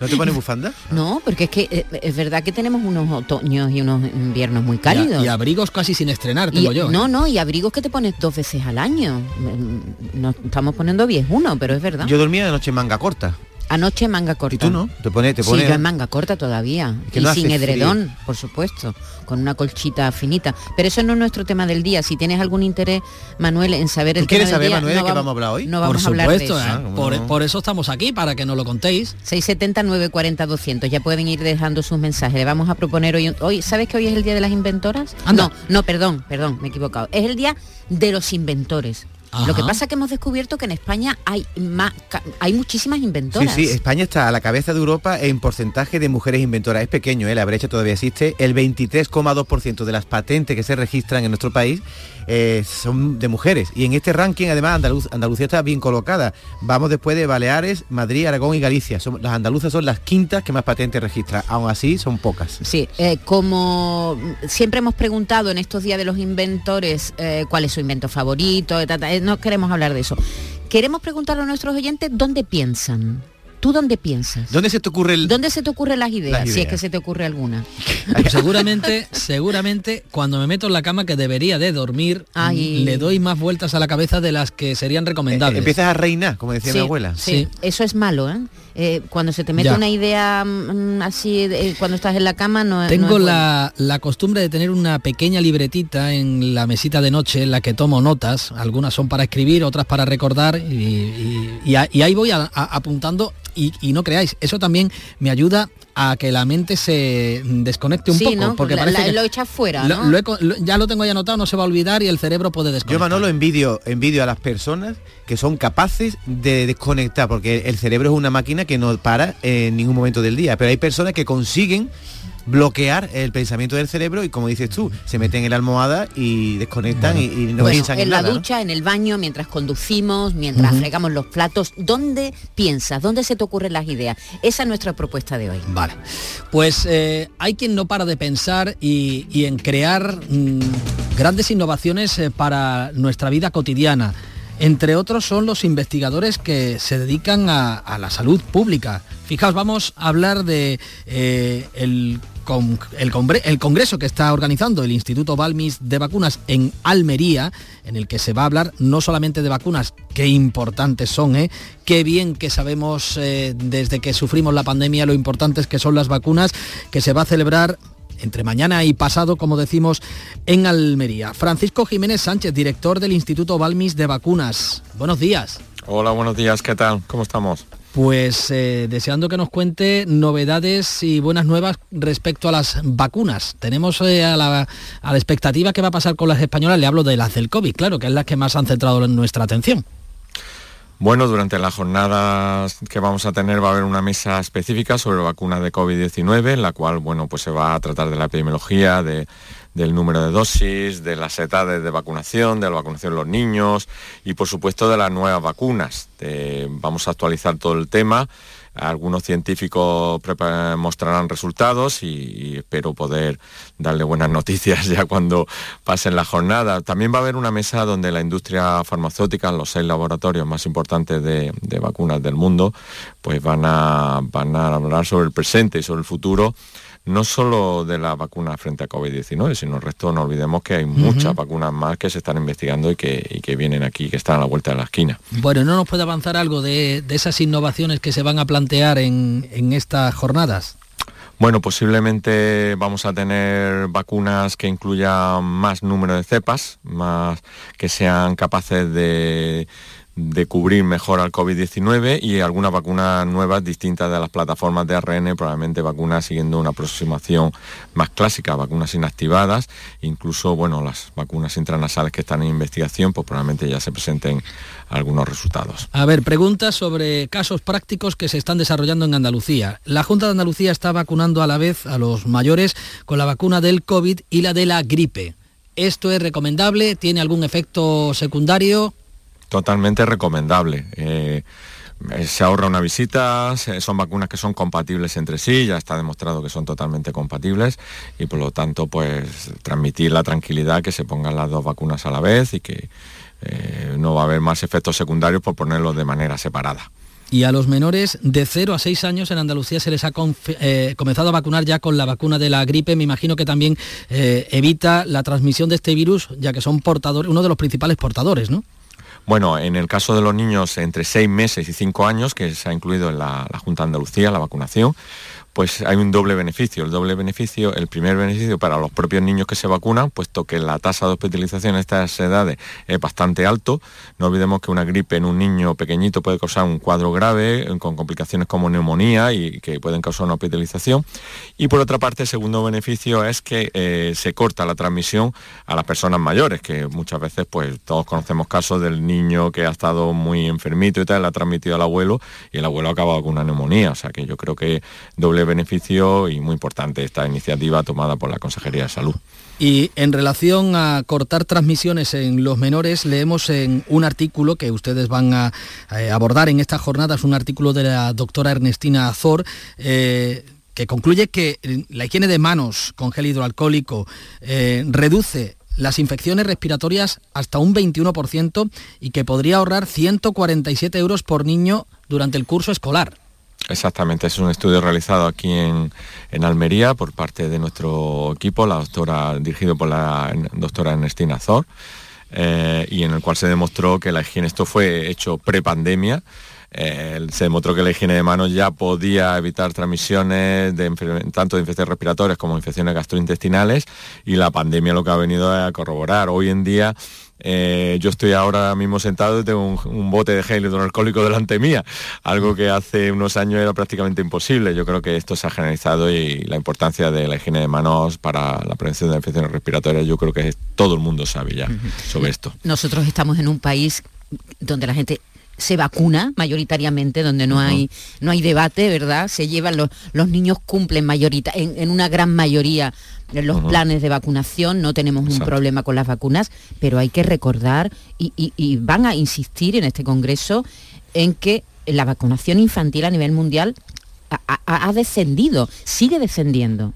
¿No te pones bufanda?
No, porque es que eh, es verdad que tenemos unos otoños y unos inviernos muy
Y, a-
cálidos.
y abrigos casi sin estrenar, tengo
Y-
yo. ¿eh?
No, no, y abrigos que te pones dos veces al año. Mm, Nos estamos poniendo viejuno, pero es verdad.
Yo dormía de noche en manga corta.
Anoche manga corta.
¿Y tú no? Te pones, te
Sí,
pones...
yo en manga corta todavía.
Es que
y
no
sin edredón, por supuesto, con una colchita finita. Pero eso no es nuestro tema del día. Si tienes algún interés, Manuel, en saber el
¿Tú quieres
tema del
saber,
día,
Manuel,
no
de qué vamos a hablar hoy?
No vamos
por
a hablar de
supuesto,
eso.
¿eh? por, por eso estamos aquí, para que nos lo contéis.
670 940 200 ya pueden ir dejando sus mensajes le vamos a proponer hoy un- hoy sabes que hoy es el día de las inventoras
Anda.
no no perdón perdón me he equivocado es el día de los inventores lo que pasa es que hemos descubierto que en España hay más hay muchísimas
Sí,
inventoras
sí, España está a la cabeza de Europa en porcentaje de mujeres inventoras. Es pequeño, ¿eh? la brecha todavía existe. El 23,2% de las patentes que se registran en nuestro país eh, son de mujeres. Y en este ranking, además, Andaluz- Andalucía está bien colocada. Vamos después de Baleares, Madrid, Aragón y Galicia. Son- las andaluzas son las quintas que más patentes registran. Aún así, son pocas.
Sí, eh, como siempre hemos preguntado en estos días de los inventores cuál es su invento favorito, ta, eh, no queremos hablar de eso. Queremos preguntar a nuestros oyentes dónde piensan. ¿Tú dónde piensas?
¿Dónde se te ocurre el...?
¿Dónde se te ocurren las ideas?
Las
Si es que se te ocurre alguna.
Pues seguramente, seguramente cuando me meto en la cama que debería de dormir,
Ay.
le doy más vueltas a la cabeza de las que serían recomendables.
Empiezas a reinar, como decía
Sí,
mi abuela.
sí, eso es malo, ¿eh? Eh, cuando se te mete una idea mm, así, eh, cuando estás en la cama, no
Tengo la, costumbre de tener una pequeña libretita en la mesita de noche en la que tomo notas, algunas son para escribir, otras para recordar, y, ahí voy apuntando y, no creáis, eso también me ayuda a que la mente se desconecte un poco. Porque parece
lo echas fuera.
ya lo tengo ya anotado, no se va a olvidar y el cerebro puede desconectar.
Yo Manolo envidio, envidio a las personas que son capaces de desconectar, porque el cerebro es una máquina que no para en ningún momento del día. Pero hay personas que consiguen bloquear el pensamiento del cerebro y como dices tú, se meten en la almohada y desconectan y, no piensan
en,
en
la ducha, en el baño, mientras conducimos, mientras fregamos los platos, ¿dónde piensas? ¿Dónde se te ocurren las ideas? Esa es nuestra propuesta de hoy.
Vale. Pues eh, hay quien no para de pensar y, en crear mm, grandes innovaciones eh, para nuestra vida cotidiana. Entre otros son los investigadores que se dedican a, la salud pública. Fijaos, vamos a hablar de eh, el el, congreso que está organizando el Instituto Balmis de Vacunas en Almería, en el que se va a hablar no solamente de vacunas, qué importantes son, ¿eh? qué bien que sabemos eh, desde que sufrimos la pandemia lo importantes que son las vacunas, que se va a celebrar entre mañana y pasado, como decimos, en Almería. Francisco Jiménez Sánchez, director del Instituto Balmis de Vacunas. Buenos días.
Hola, buenos días, ¿qué tal? ¿Cómo estamos?
Pues eh, deseando que nos cuente novedades y buenas nuevas respecto a las vacunas. Tenemos eh, a, la, a, la, expectativa que va a pasar con las españolas, le hablo de las del COVID, claro, que es la que más han centrado en nuestra atención.
Bueno, durante las jornadas que vamos a tener va a haber una mesa específica sobre vacunas de COVID-19, en la cual bueno, pues se va a tratar de la epidemiología, de del número de dosis, de las edades de vacunación, de la vacunación de los niños y por supuesto de las nuevas vacunas. vamos a actualizar todo el tema. Algunos científicos mostrarán resultados y, espero poder darle buenas noticias ya cuando pasen la jornada. También va a haber una mesa donde la industria farmacéutica, los seis laboratorios más importantes de, de vacunas del mundo, pues van a, van a hablar sobre el presente y sobre el futuro no solo de la vacuna frente a COVID-19, sino el resto no olvidemos que hay muchas vacunas más que se están investigando y que, vienen aquí, que están a la vuelta de la esquina.
Bueno, ¿no nos puede avanzar algo de, esas innovaciones que se van a plantear en, en estas jornadas?
Bueno, posiblemente vamos a tener vacunas que incluyan más número de cepas, más que sean capaces de de cubrir mejor al COVID-19 y algunas vacunas nuevas distintas de las plataformas de ARN, probablemente vacunas siguiendo una aproximación más clásica, vacunas inactivadas, incluso bueno, las vacunas intranasales que están en investigación, pues probablemente ya se presenten algunos resultados.
A ver, preguntas sobre casos prácticos que se están desarrollando en Andalucía. La Junta de Andalucía está vacunando a la vez a los mayores con la vacuna del COVID y la de la gripe. ¿Esto es recomendable? ¿Tiene algún efecto secundario?
Totalmente recomendable. Eh, se ahorra una visita, son vacunas que son compatibles entre sí, ya está demostrado que son totalmente compatibles y por lo tanto pues transmitir la tranquilidad que se pongan las dos vacunas a la vez y que eh, no va a haber más efectos secundarios por ponerlos de manera separada.
Y a los menores de 0 a 6 años en Andalucía se les ha eh, comenzado a vacunar ya con la vacuna de la gripe. Me imagino que también evita la transmisión de este virus, ya que son portadores, uno de los principales portadores, ¿no?
Bueno, en el caso de los niños entre seis meses y cinco años, que se ha incluido en la, la Junta de Andalucía, la vacunación, pues hay un doble beneficio. El doble beneficio, el primer beneficio para los propios niños que se vacunan, puesto que la tasa de hospitalización en estas edades es bastante alto. No olvidemos que una gripe en un niño pequeñito puede causar un cuadro grave con complicaciones como neumonía y que pueden causar una hospitalización. Y por otra parte, el segundo beneficio es que eh, se corta la transmisión a las personas mayores, que muchas veces pues todos conocemos casos del niño que ha estado muy enfermito y tal, le ha transmitido al abuelo y el abuelo ha acabado con una neumonía. O sea que yo creo que doble beneficio y muy importante esta iniciativa tomada por la Consejería de Salud.
Y en relación a cortar transmisiones en los menores, leemos en un artículo que ustedes van a eh, abordar en esta jornada, es un artículo de la doctora Ernestina Azor, eh, que concluye que la higiene de manos con gel hidroalcohólico eh, reduce las infecciones respiratorias hasta un 21% y que podría ahorrar 147 euros por niño durante el curso escolar.
Exactamente, es un estudio realizado aquí en, Almería por parte de nuestro equipo, la doctora, dirigido por la doctora Ernestina Zor, eh, y en el cual se demostró que la higiene, esto fue hecho pre-pandemia, eh, se demostró que la higiene de manos ya podía evitar transmisiones de tanto de infecciones respiratorias como infecciones gastrointestinales y la pandemia lo que ha venido a corroborar. Hoy en día eh, yo estoy ahora mismo sentado y tengo un, bote de gel hidroalcohólico delante mía, algo que hace unos años era prácticamente imposible. Yo creo que esto se ha generalizado y la importancia de la higiene de manos para la prevención de infecciones respiratorias, yo creo que todo el mundo sabe ya sobre esto.
Nosotros estamos en un país donde la gente se vacuna mayoritariamente, donde no hay, no hay debate, ¿verdad? Se llevan los, los niños cumplen mayorita, en, una gran mayoría los planes de vacunación, no tenemos un problema con las vacunas, pero hay que recordar y, van a insistir en este Congreso en que la vacunación infantil a nivel mundial ha descendido, sigue descendiendo.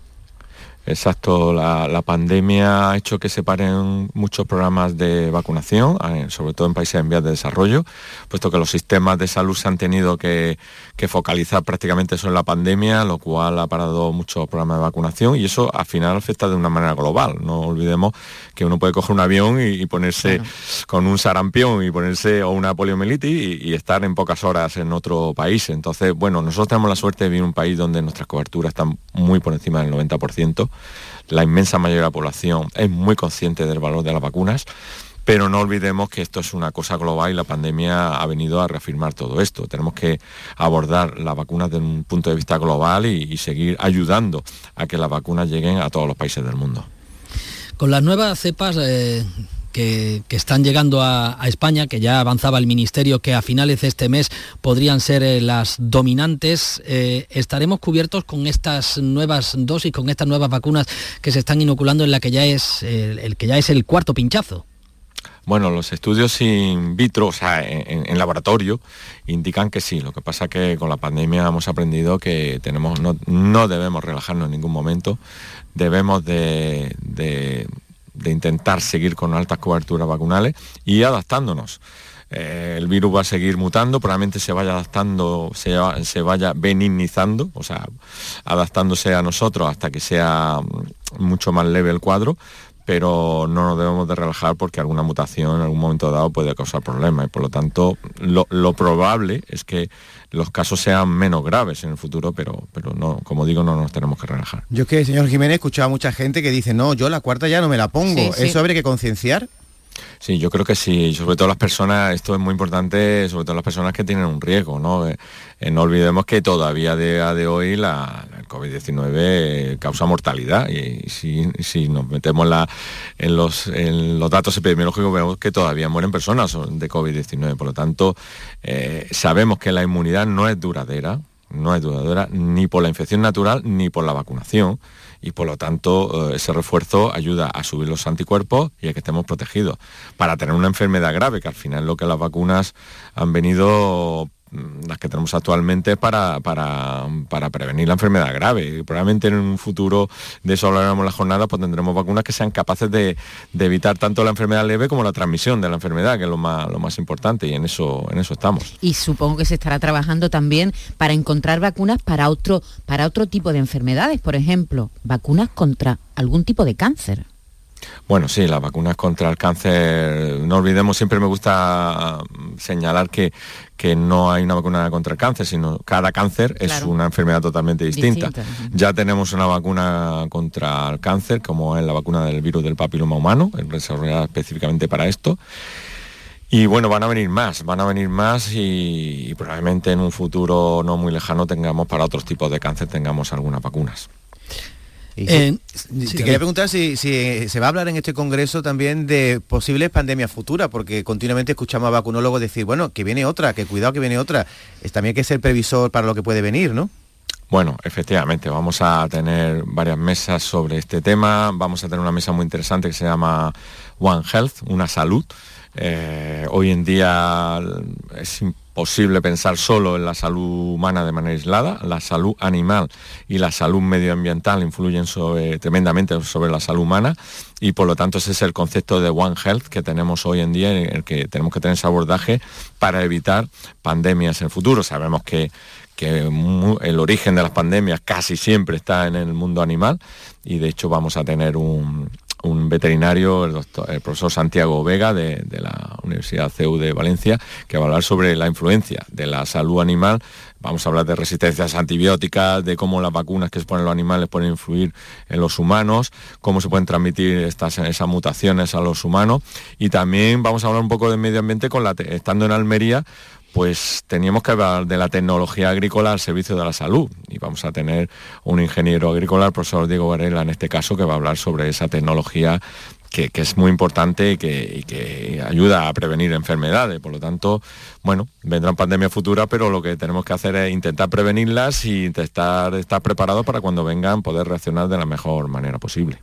Exacto, la, pandemia ha hecho que se paren muchos programas de vacunación, sobre todo en países en vías de desarrollo, puesto que los sistemas de salud se han tenido que, focalizar prácticamente eso en la pandemia, lo cual ha parado muchos programas de vacunación y eso al final afecta de una manera global. No olvidemos que uno puede coger un avión y, ponerse con un sarampión y ponerse o una poliomielitis y, estar en pocas horas en otro país. Entonces, bueno, nosotros tenemos la suerte de vivir en un país donde nuestras coberturas están muy por encima del 90% la inmensa mayoría de la población es muy consciente del valor de las vacunas, pero no olvidemos que esto es una cosa global y la pandemia ha venido a reafirmar todo esto. Tenemos que abordar las vacunas desde un punto de vista global y, seguir ayudando a que las vacunas lleguen a todos los países del mundo.
Con las nuevas cepas eh, que, están llegando a, España, que ya avanzaba el Ministerio que a finales de este mes podrían ser eh, las dominantes, eh, ¿estaremos cubiertos con estas nuevas dosis, con estas nuevas vacunas que se están inoculando en la que ya es el, que ya es el cuarto pinchazo?
Bueno, los estudios in vitro, o sea, en, laboratorio, indican que sí. Lo que pasa que con la pandemia hemos aprendido que tenemos, no, debemos relajarnos en ningún momento. Debemos de de intentar seguir con altas coberturas vacunales y adaptándonos. Eh, el virus va a seguir mutando, probablemente se vaya adaptando, se, se, vaya benignizando, o sea, adaptándose a nosotros hasta que sea mucho más leve el cuadro, pero no nos debemos de relajar porque alguna mutación en algún momento dado puede causar problemas y por lo tanto lo, probable es que los casos sean menos graves en el futuro, pero, pero no, como digo, no nos tenemos que relajar.
Yo que, señor Jiménez, he escuchado a mucha gente que dice, no, yo la cuarta ya no me la pongo. ¿Eso habría que concienciar?
Sí, yo creo que sí, sobre todo las personas, esto es muy importante, sobre todo las personas que tienen un riesgo, ¿no? Eh, eh, no olvidemos que todavía de, a de hoy la, el COVID-19 causa mortalidad y si, nos metemos en, los, datos epidemiológicos vemos que todavía mueren personas de COVID-19, por lo tanto eh, sabemos que la inmunidad no es duradera, no es duradera ni por la infección natural ni por la vacunación y por lo tanto eh, ese refuerzo ayuda a subir los anticuerpos y a que estemos protegidos. Para tener una enfermedad grave, que al final lo que las vacunas han venido las que tenemos actualmente para, para, prevenir la enfermedad grave. Probablemente en un futuro, de eso hablaremos la jornada, pues tendremos vacunas que sean capaces de, evitar tanto la enfermedad leve como la transmisión de la enfermedad, que es lo más, lo más importante, y en eso, en eso estamos.
Y supongo que se estará trabajando también para encontrar vacunas para otro, para otro tipo de enfermedades, por ejemplo, vacunas contra algún tipo de cáncer.
Bueno, sí, las vacunas contra el cáncer, no olvidemos, siempre me gusta señalar que, que no hay una vacuna contra el cáncer, sino cada cáncer es una enfermedad totalmente distinta. Ya tenemos una vacuna contra el cáncer, como es la vacuna del virus del papiloma humano, desarrollada específicamente para esto. Y bueno, van a venir más, van a venir más y probablemente en un futuro no muy lejano tengamos para otros tipos de cáncer, tengamos algunas vacunas.
Eh, te quería preguntar si, se va a hablar en este congreso también de posibles pandemias futuras, porque continuamente escuchamos a vacunólogos decir, bueno, que viene otra, que cuidado que viene otra. Es, también hay que ser previsor para lo que puede venir, ¿no?
Bueno, efectivamente, vamos a tener varias mesas sobre este tema. Vamos a tener una mesa muy interesante que se llama One Health, una salud. Eh, hoy en día es posible pensar solo en la salud humana de manera aislada, la salud animal y la salud medioambiental influyen tremendamente sobre la salud humana y por lo tanto ese es el concepto de One Health que tenemos hoy en día en el que tenemos que tener ese abordaje para evitar pandemias en el futuro. Sabemos que, que el origen de las pandemias casi siempre está en el mundo animal y de hecho vamos a tener un, un veterinario, el, doctor, el profesor Santiago Vega de, la Universidad CEU de Valencia, que va a hablar sobre la influencia de la salud animal Vamos a hablar de resistencias antibióticas, de cómo las vacunas que se ponen los animales pueden influir en los humanos, cómo se pueden transmitir estas, esas mutaciones a los humanos. Y también vamos a hablar un poco de medio ambiente con estando en Almería, pues teníamos que hablar de la tecnología agrícola al servicio de la salud. Y vamos a tener un ingeniero agrícola, el profesor Diego Varela, en este caso, que va a hablar sobre esa tecnología que, es muy importante y que, ayuda a prevenir enfermedades. Por lo tanto, bueno, vendrán pandemias futuras, pero lo que tenemos que hacer es intentar prevenirlas y intentar estar preparados para cuando vengan poder reaccionar de la mejor manera posible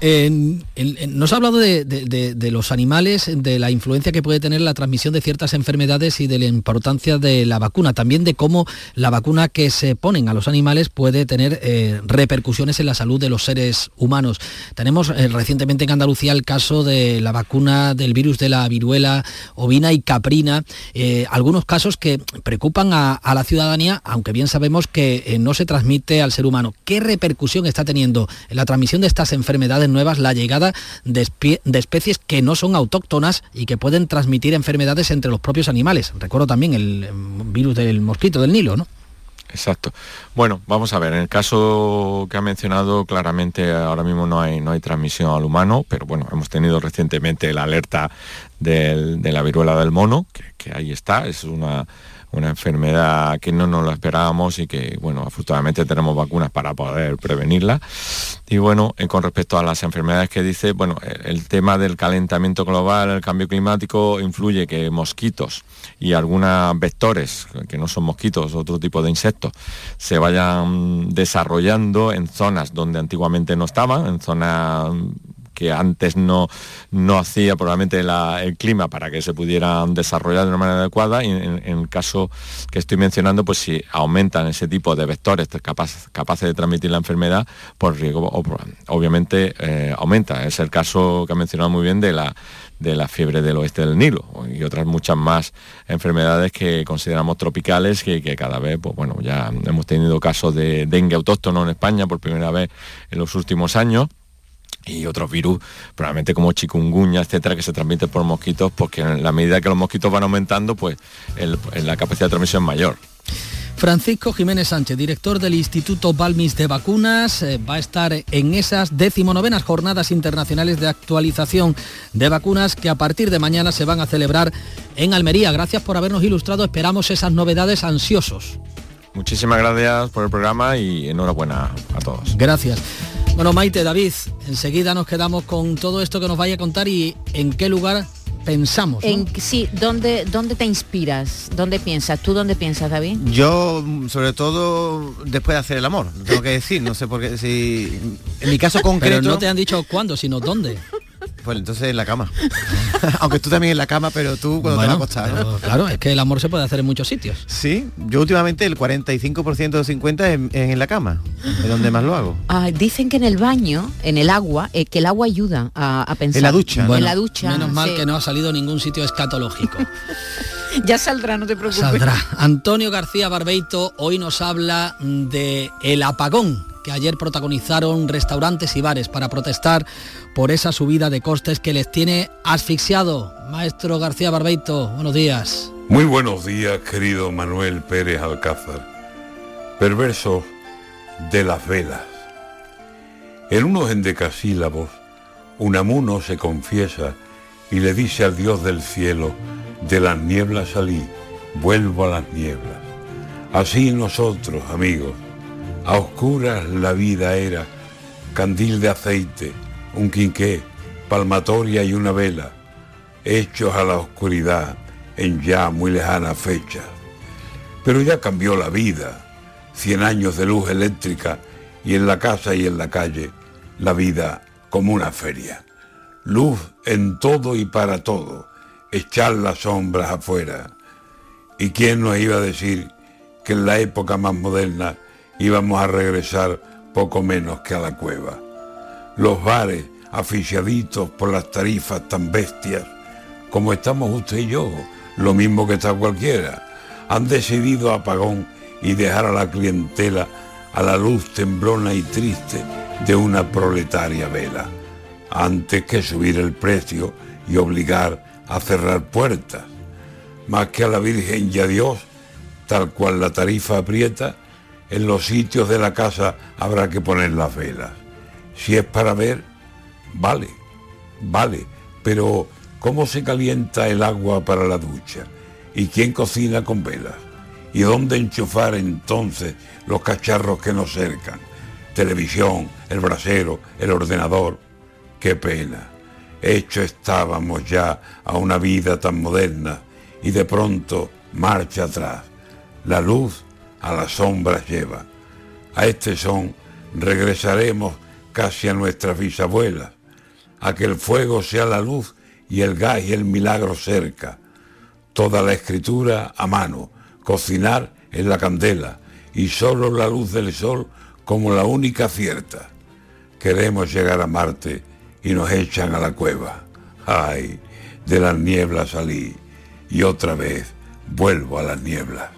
nos ha hablado de, los animales, de la influencia que puede tener la transmisión de ciertas enfermedades y de la importancia de la vacuna, también de cómo la vacuna que se ponen a los animales puede tener eh, repercusiones en la salud de los seres humanos. Tenemos eh, recientemente en Andalucía el caso de la vacuna del virus de la viruela ovina y caprina, eh, algunos casos que preocupan a, la ciudadanía, aunque bien sabemos que no se transmite al ser humano. ¿Qué repercusión está teniendo en la transmisión de estas enfermedades? Nuevas la llegada de, especies que no son autóctonas y que pueden transmitir enfermedades entre los propios animales. Recuerdo también el virus del mosquito del Nilo, ¿no?
Exacto. Bueno, vamos a ver, en el caso que ha mencionado, claramente ahora mismo no hay, no hay transmisión al humano, pero bueno, hemos tenido recientemente la alerta de la viruela del mono, que ahí está, es una una enfermedad que no nos la esperábamos y que, bueno, afortunadamente tenemos vacunas para poder prevenirla. Y bueno, eh, con respecto a las enfermedades que dice, bueno, el, tema del calentamiento global, el cambio climático, influye que mosquitos y algunos vectores, que no son mosquitos, otro tipo de insectos, se vayan desarrollando en zonas donde antiguamente no estaban, en zonas que antes no, no hacía probablemente el clima para que se pudieran desarrollar de una manera adecuada y en, el caso que estoy mencionando, pues si aumentan ese tipo de vectores capaces de transmitir la enfermedad, pues riesgo obviamente eh, aumenta. Es el caso que ha mencionado muy bien de la de la fiebre del oeste del Nilo y otras muchas más enfermedades que consideramos tropicales que, que, cada vez, pues bueno, ya hemos tenido casos de dengue autóctono en España por primera vez en los últimos años y otros virus, probablemente como chikungunya, etcétera, que se transmiten por mosquitos, porque en la medida que los mosquitos van aumentando, pues la capacidad de transmisión es mayor.
Francisco Jiménez Sánchez, director del Instituto Balmis de Vacunas, eh, va a estar en esas decimonovenas jornadas internacionales de actualización de vacunas que a partir de mañana se van a celebrar en Almería. Gracias por habernos ilustrado, esperamos esas novedades ansiosos.
Muchísimas gracias por el programa y enhorabuena a todos.
Gracias. Bueno, Maite, David, enseguida nos quedamos con todo esto que nos vaya a contar y en qué lugar pensamos.
En, sí, ¿dónde, ¿dónde te inspiras? ¿Dónde piensas? ¿Tú dónde piensas, David?
Yo, sobre todo, después de hacer el amor, tengo que decir, no sé por qué, si... En mi caso concreto...
Pero no te han dicho cuándo, sino dónde.
Pues entonces en la cama. Aunque tú también en la cama, pero tú cuando te vas a acostar,
Claro, es que el amor se puede hacer en muchos sitios.
Sí, yo últimamente el 45% de 50 es en, la cama, es donde más lo hago.
Ah, dicen que en el baño, en el agua, eh, que el agua ayuda a, pensar.
En la ducha.
en la ducha.
Menos mal que no ha salido ningún sitio escatológico.
ya saldrá, no te preocupes.
Saldrá. Antonio García Barbeito hoy nos habla de el apagón que ayer protagonizaron restaurantes y bares para protestar por esa subida de costes que les tiene asfixiado. Maestro García Barbeito, buenos días.
Muy buenos días, querido Manuel Pérez Alcázar. Perverso de las velas. En unos endecasílabos, Unamuno se confiesa y le dice al Dios del cielo, de las nieblas salí, vuelvo a las nieblas. Así nosotros, amigos, a oscuras la vida era, candil de aceite, un quinqué, palmatoria y una vela, hechos a la oscuridad en ya muy lejana fecha. Pero ya cambió la vida, cien años de luz eléctrica y en la casa y en la calle, la vida como una feria. Luz en todo y para todo, echar las sombras afuera. ¿Y quién nos iba a decir que en la época más moderna íbamos a regresar poco menos que a la cueva. Los bares, aficiaditos por las tarifas tan bestias, como estamos usted y yo, lo mismo que está cualquiera, han decidido apagón y dejar a la clientela a la luz temblona y triste de una proletaria vela, antes que subir el precio y obligar a cerrar puertas, más que a la Virgen y a Dios, tal cual la tarifa aprieta, en los sitios de la casa habrá que poner las velas. Si es para ver, vale, vale, pero ¿cómo se calienta el agua para la ducha? ¿Y quién cocina con velas? ¿Y dónde enchufar entonces los cacharros que nos cercan? Televisión, el brasero, el ordenador. Qué pena. Hecho estábamos ya a una vida tan moderna y de pronto marcha atrás. La luz a las sombras lleva. A este son regresaremos casi a nuestras bisabuelas, a que el fuego sea la luz y el gas y el milagro cerca. Toda la escritura a mano, cocinar en la candela y solo la luz del sol como la única cierta. Queremos llegar a Marte y nos echan a la cueva. Ay, de las nieblas salí y otra vez vuelvo a las nieblas.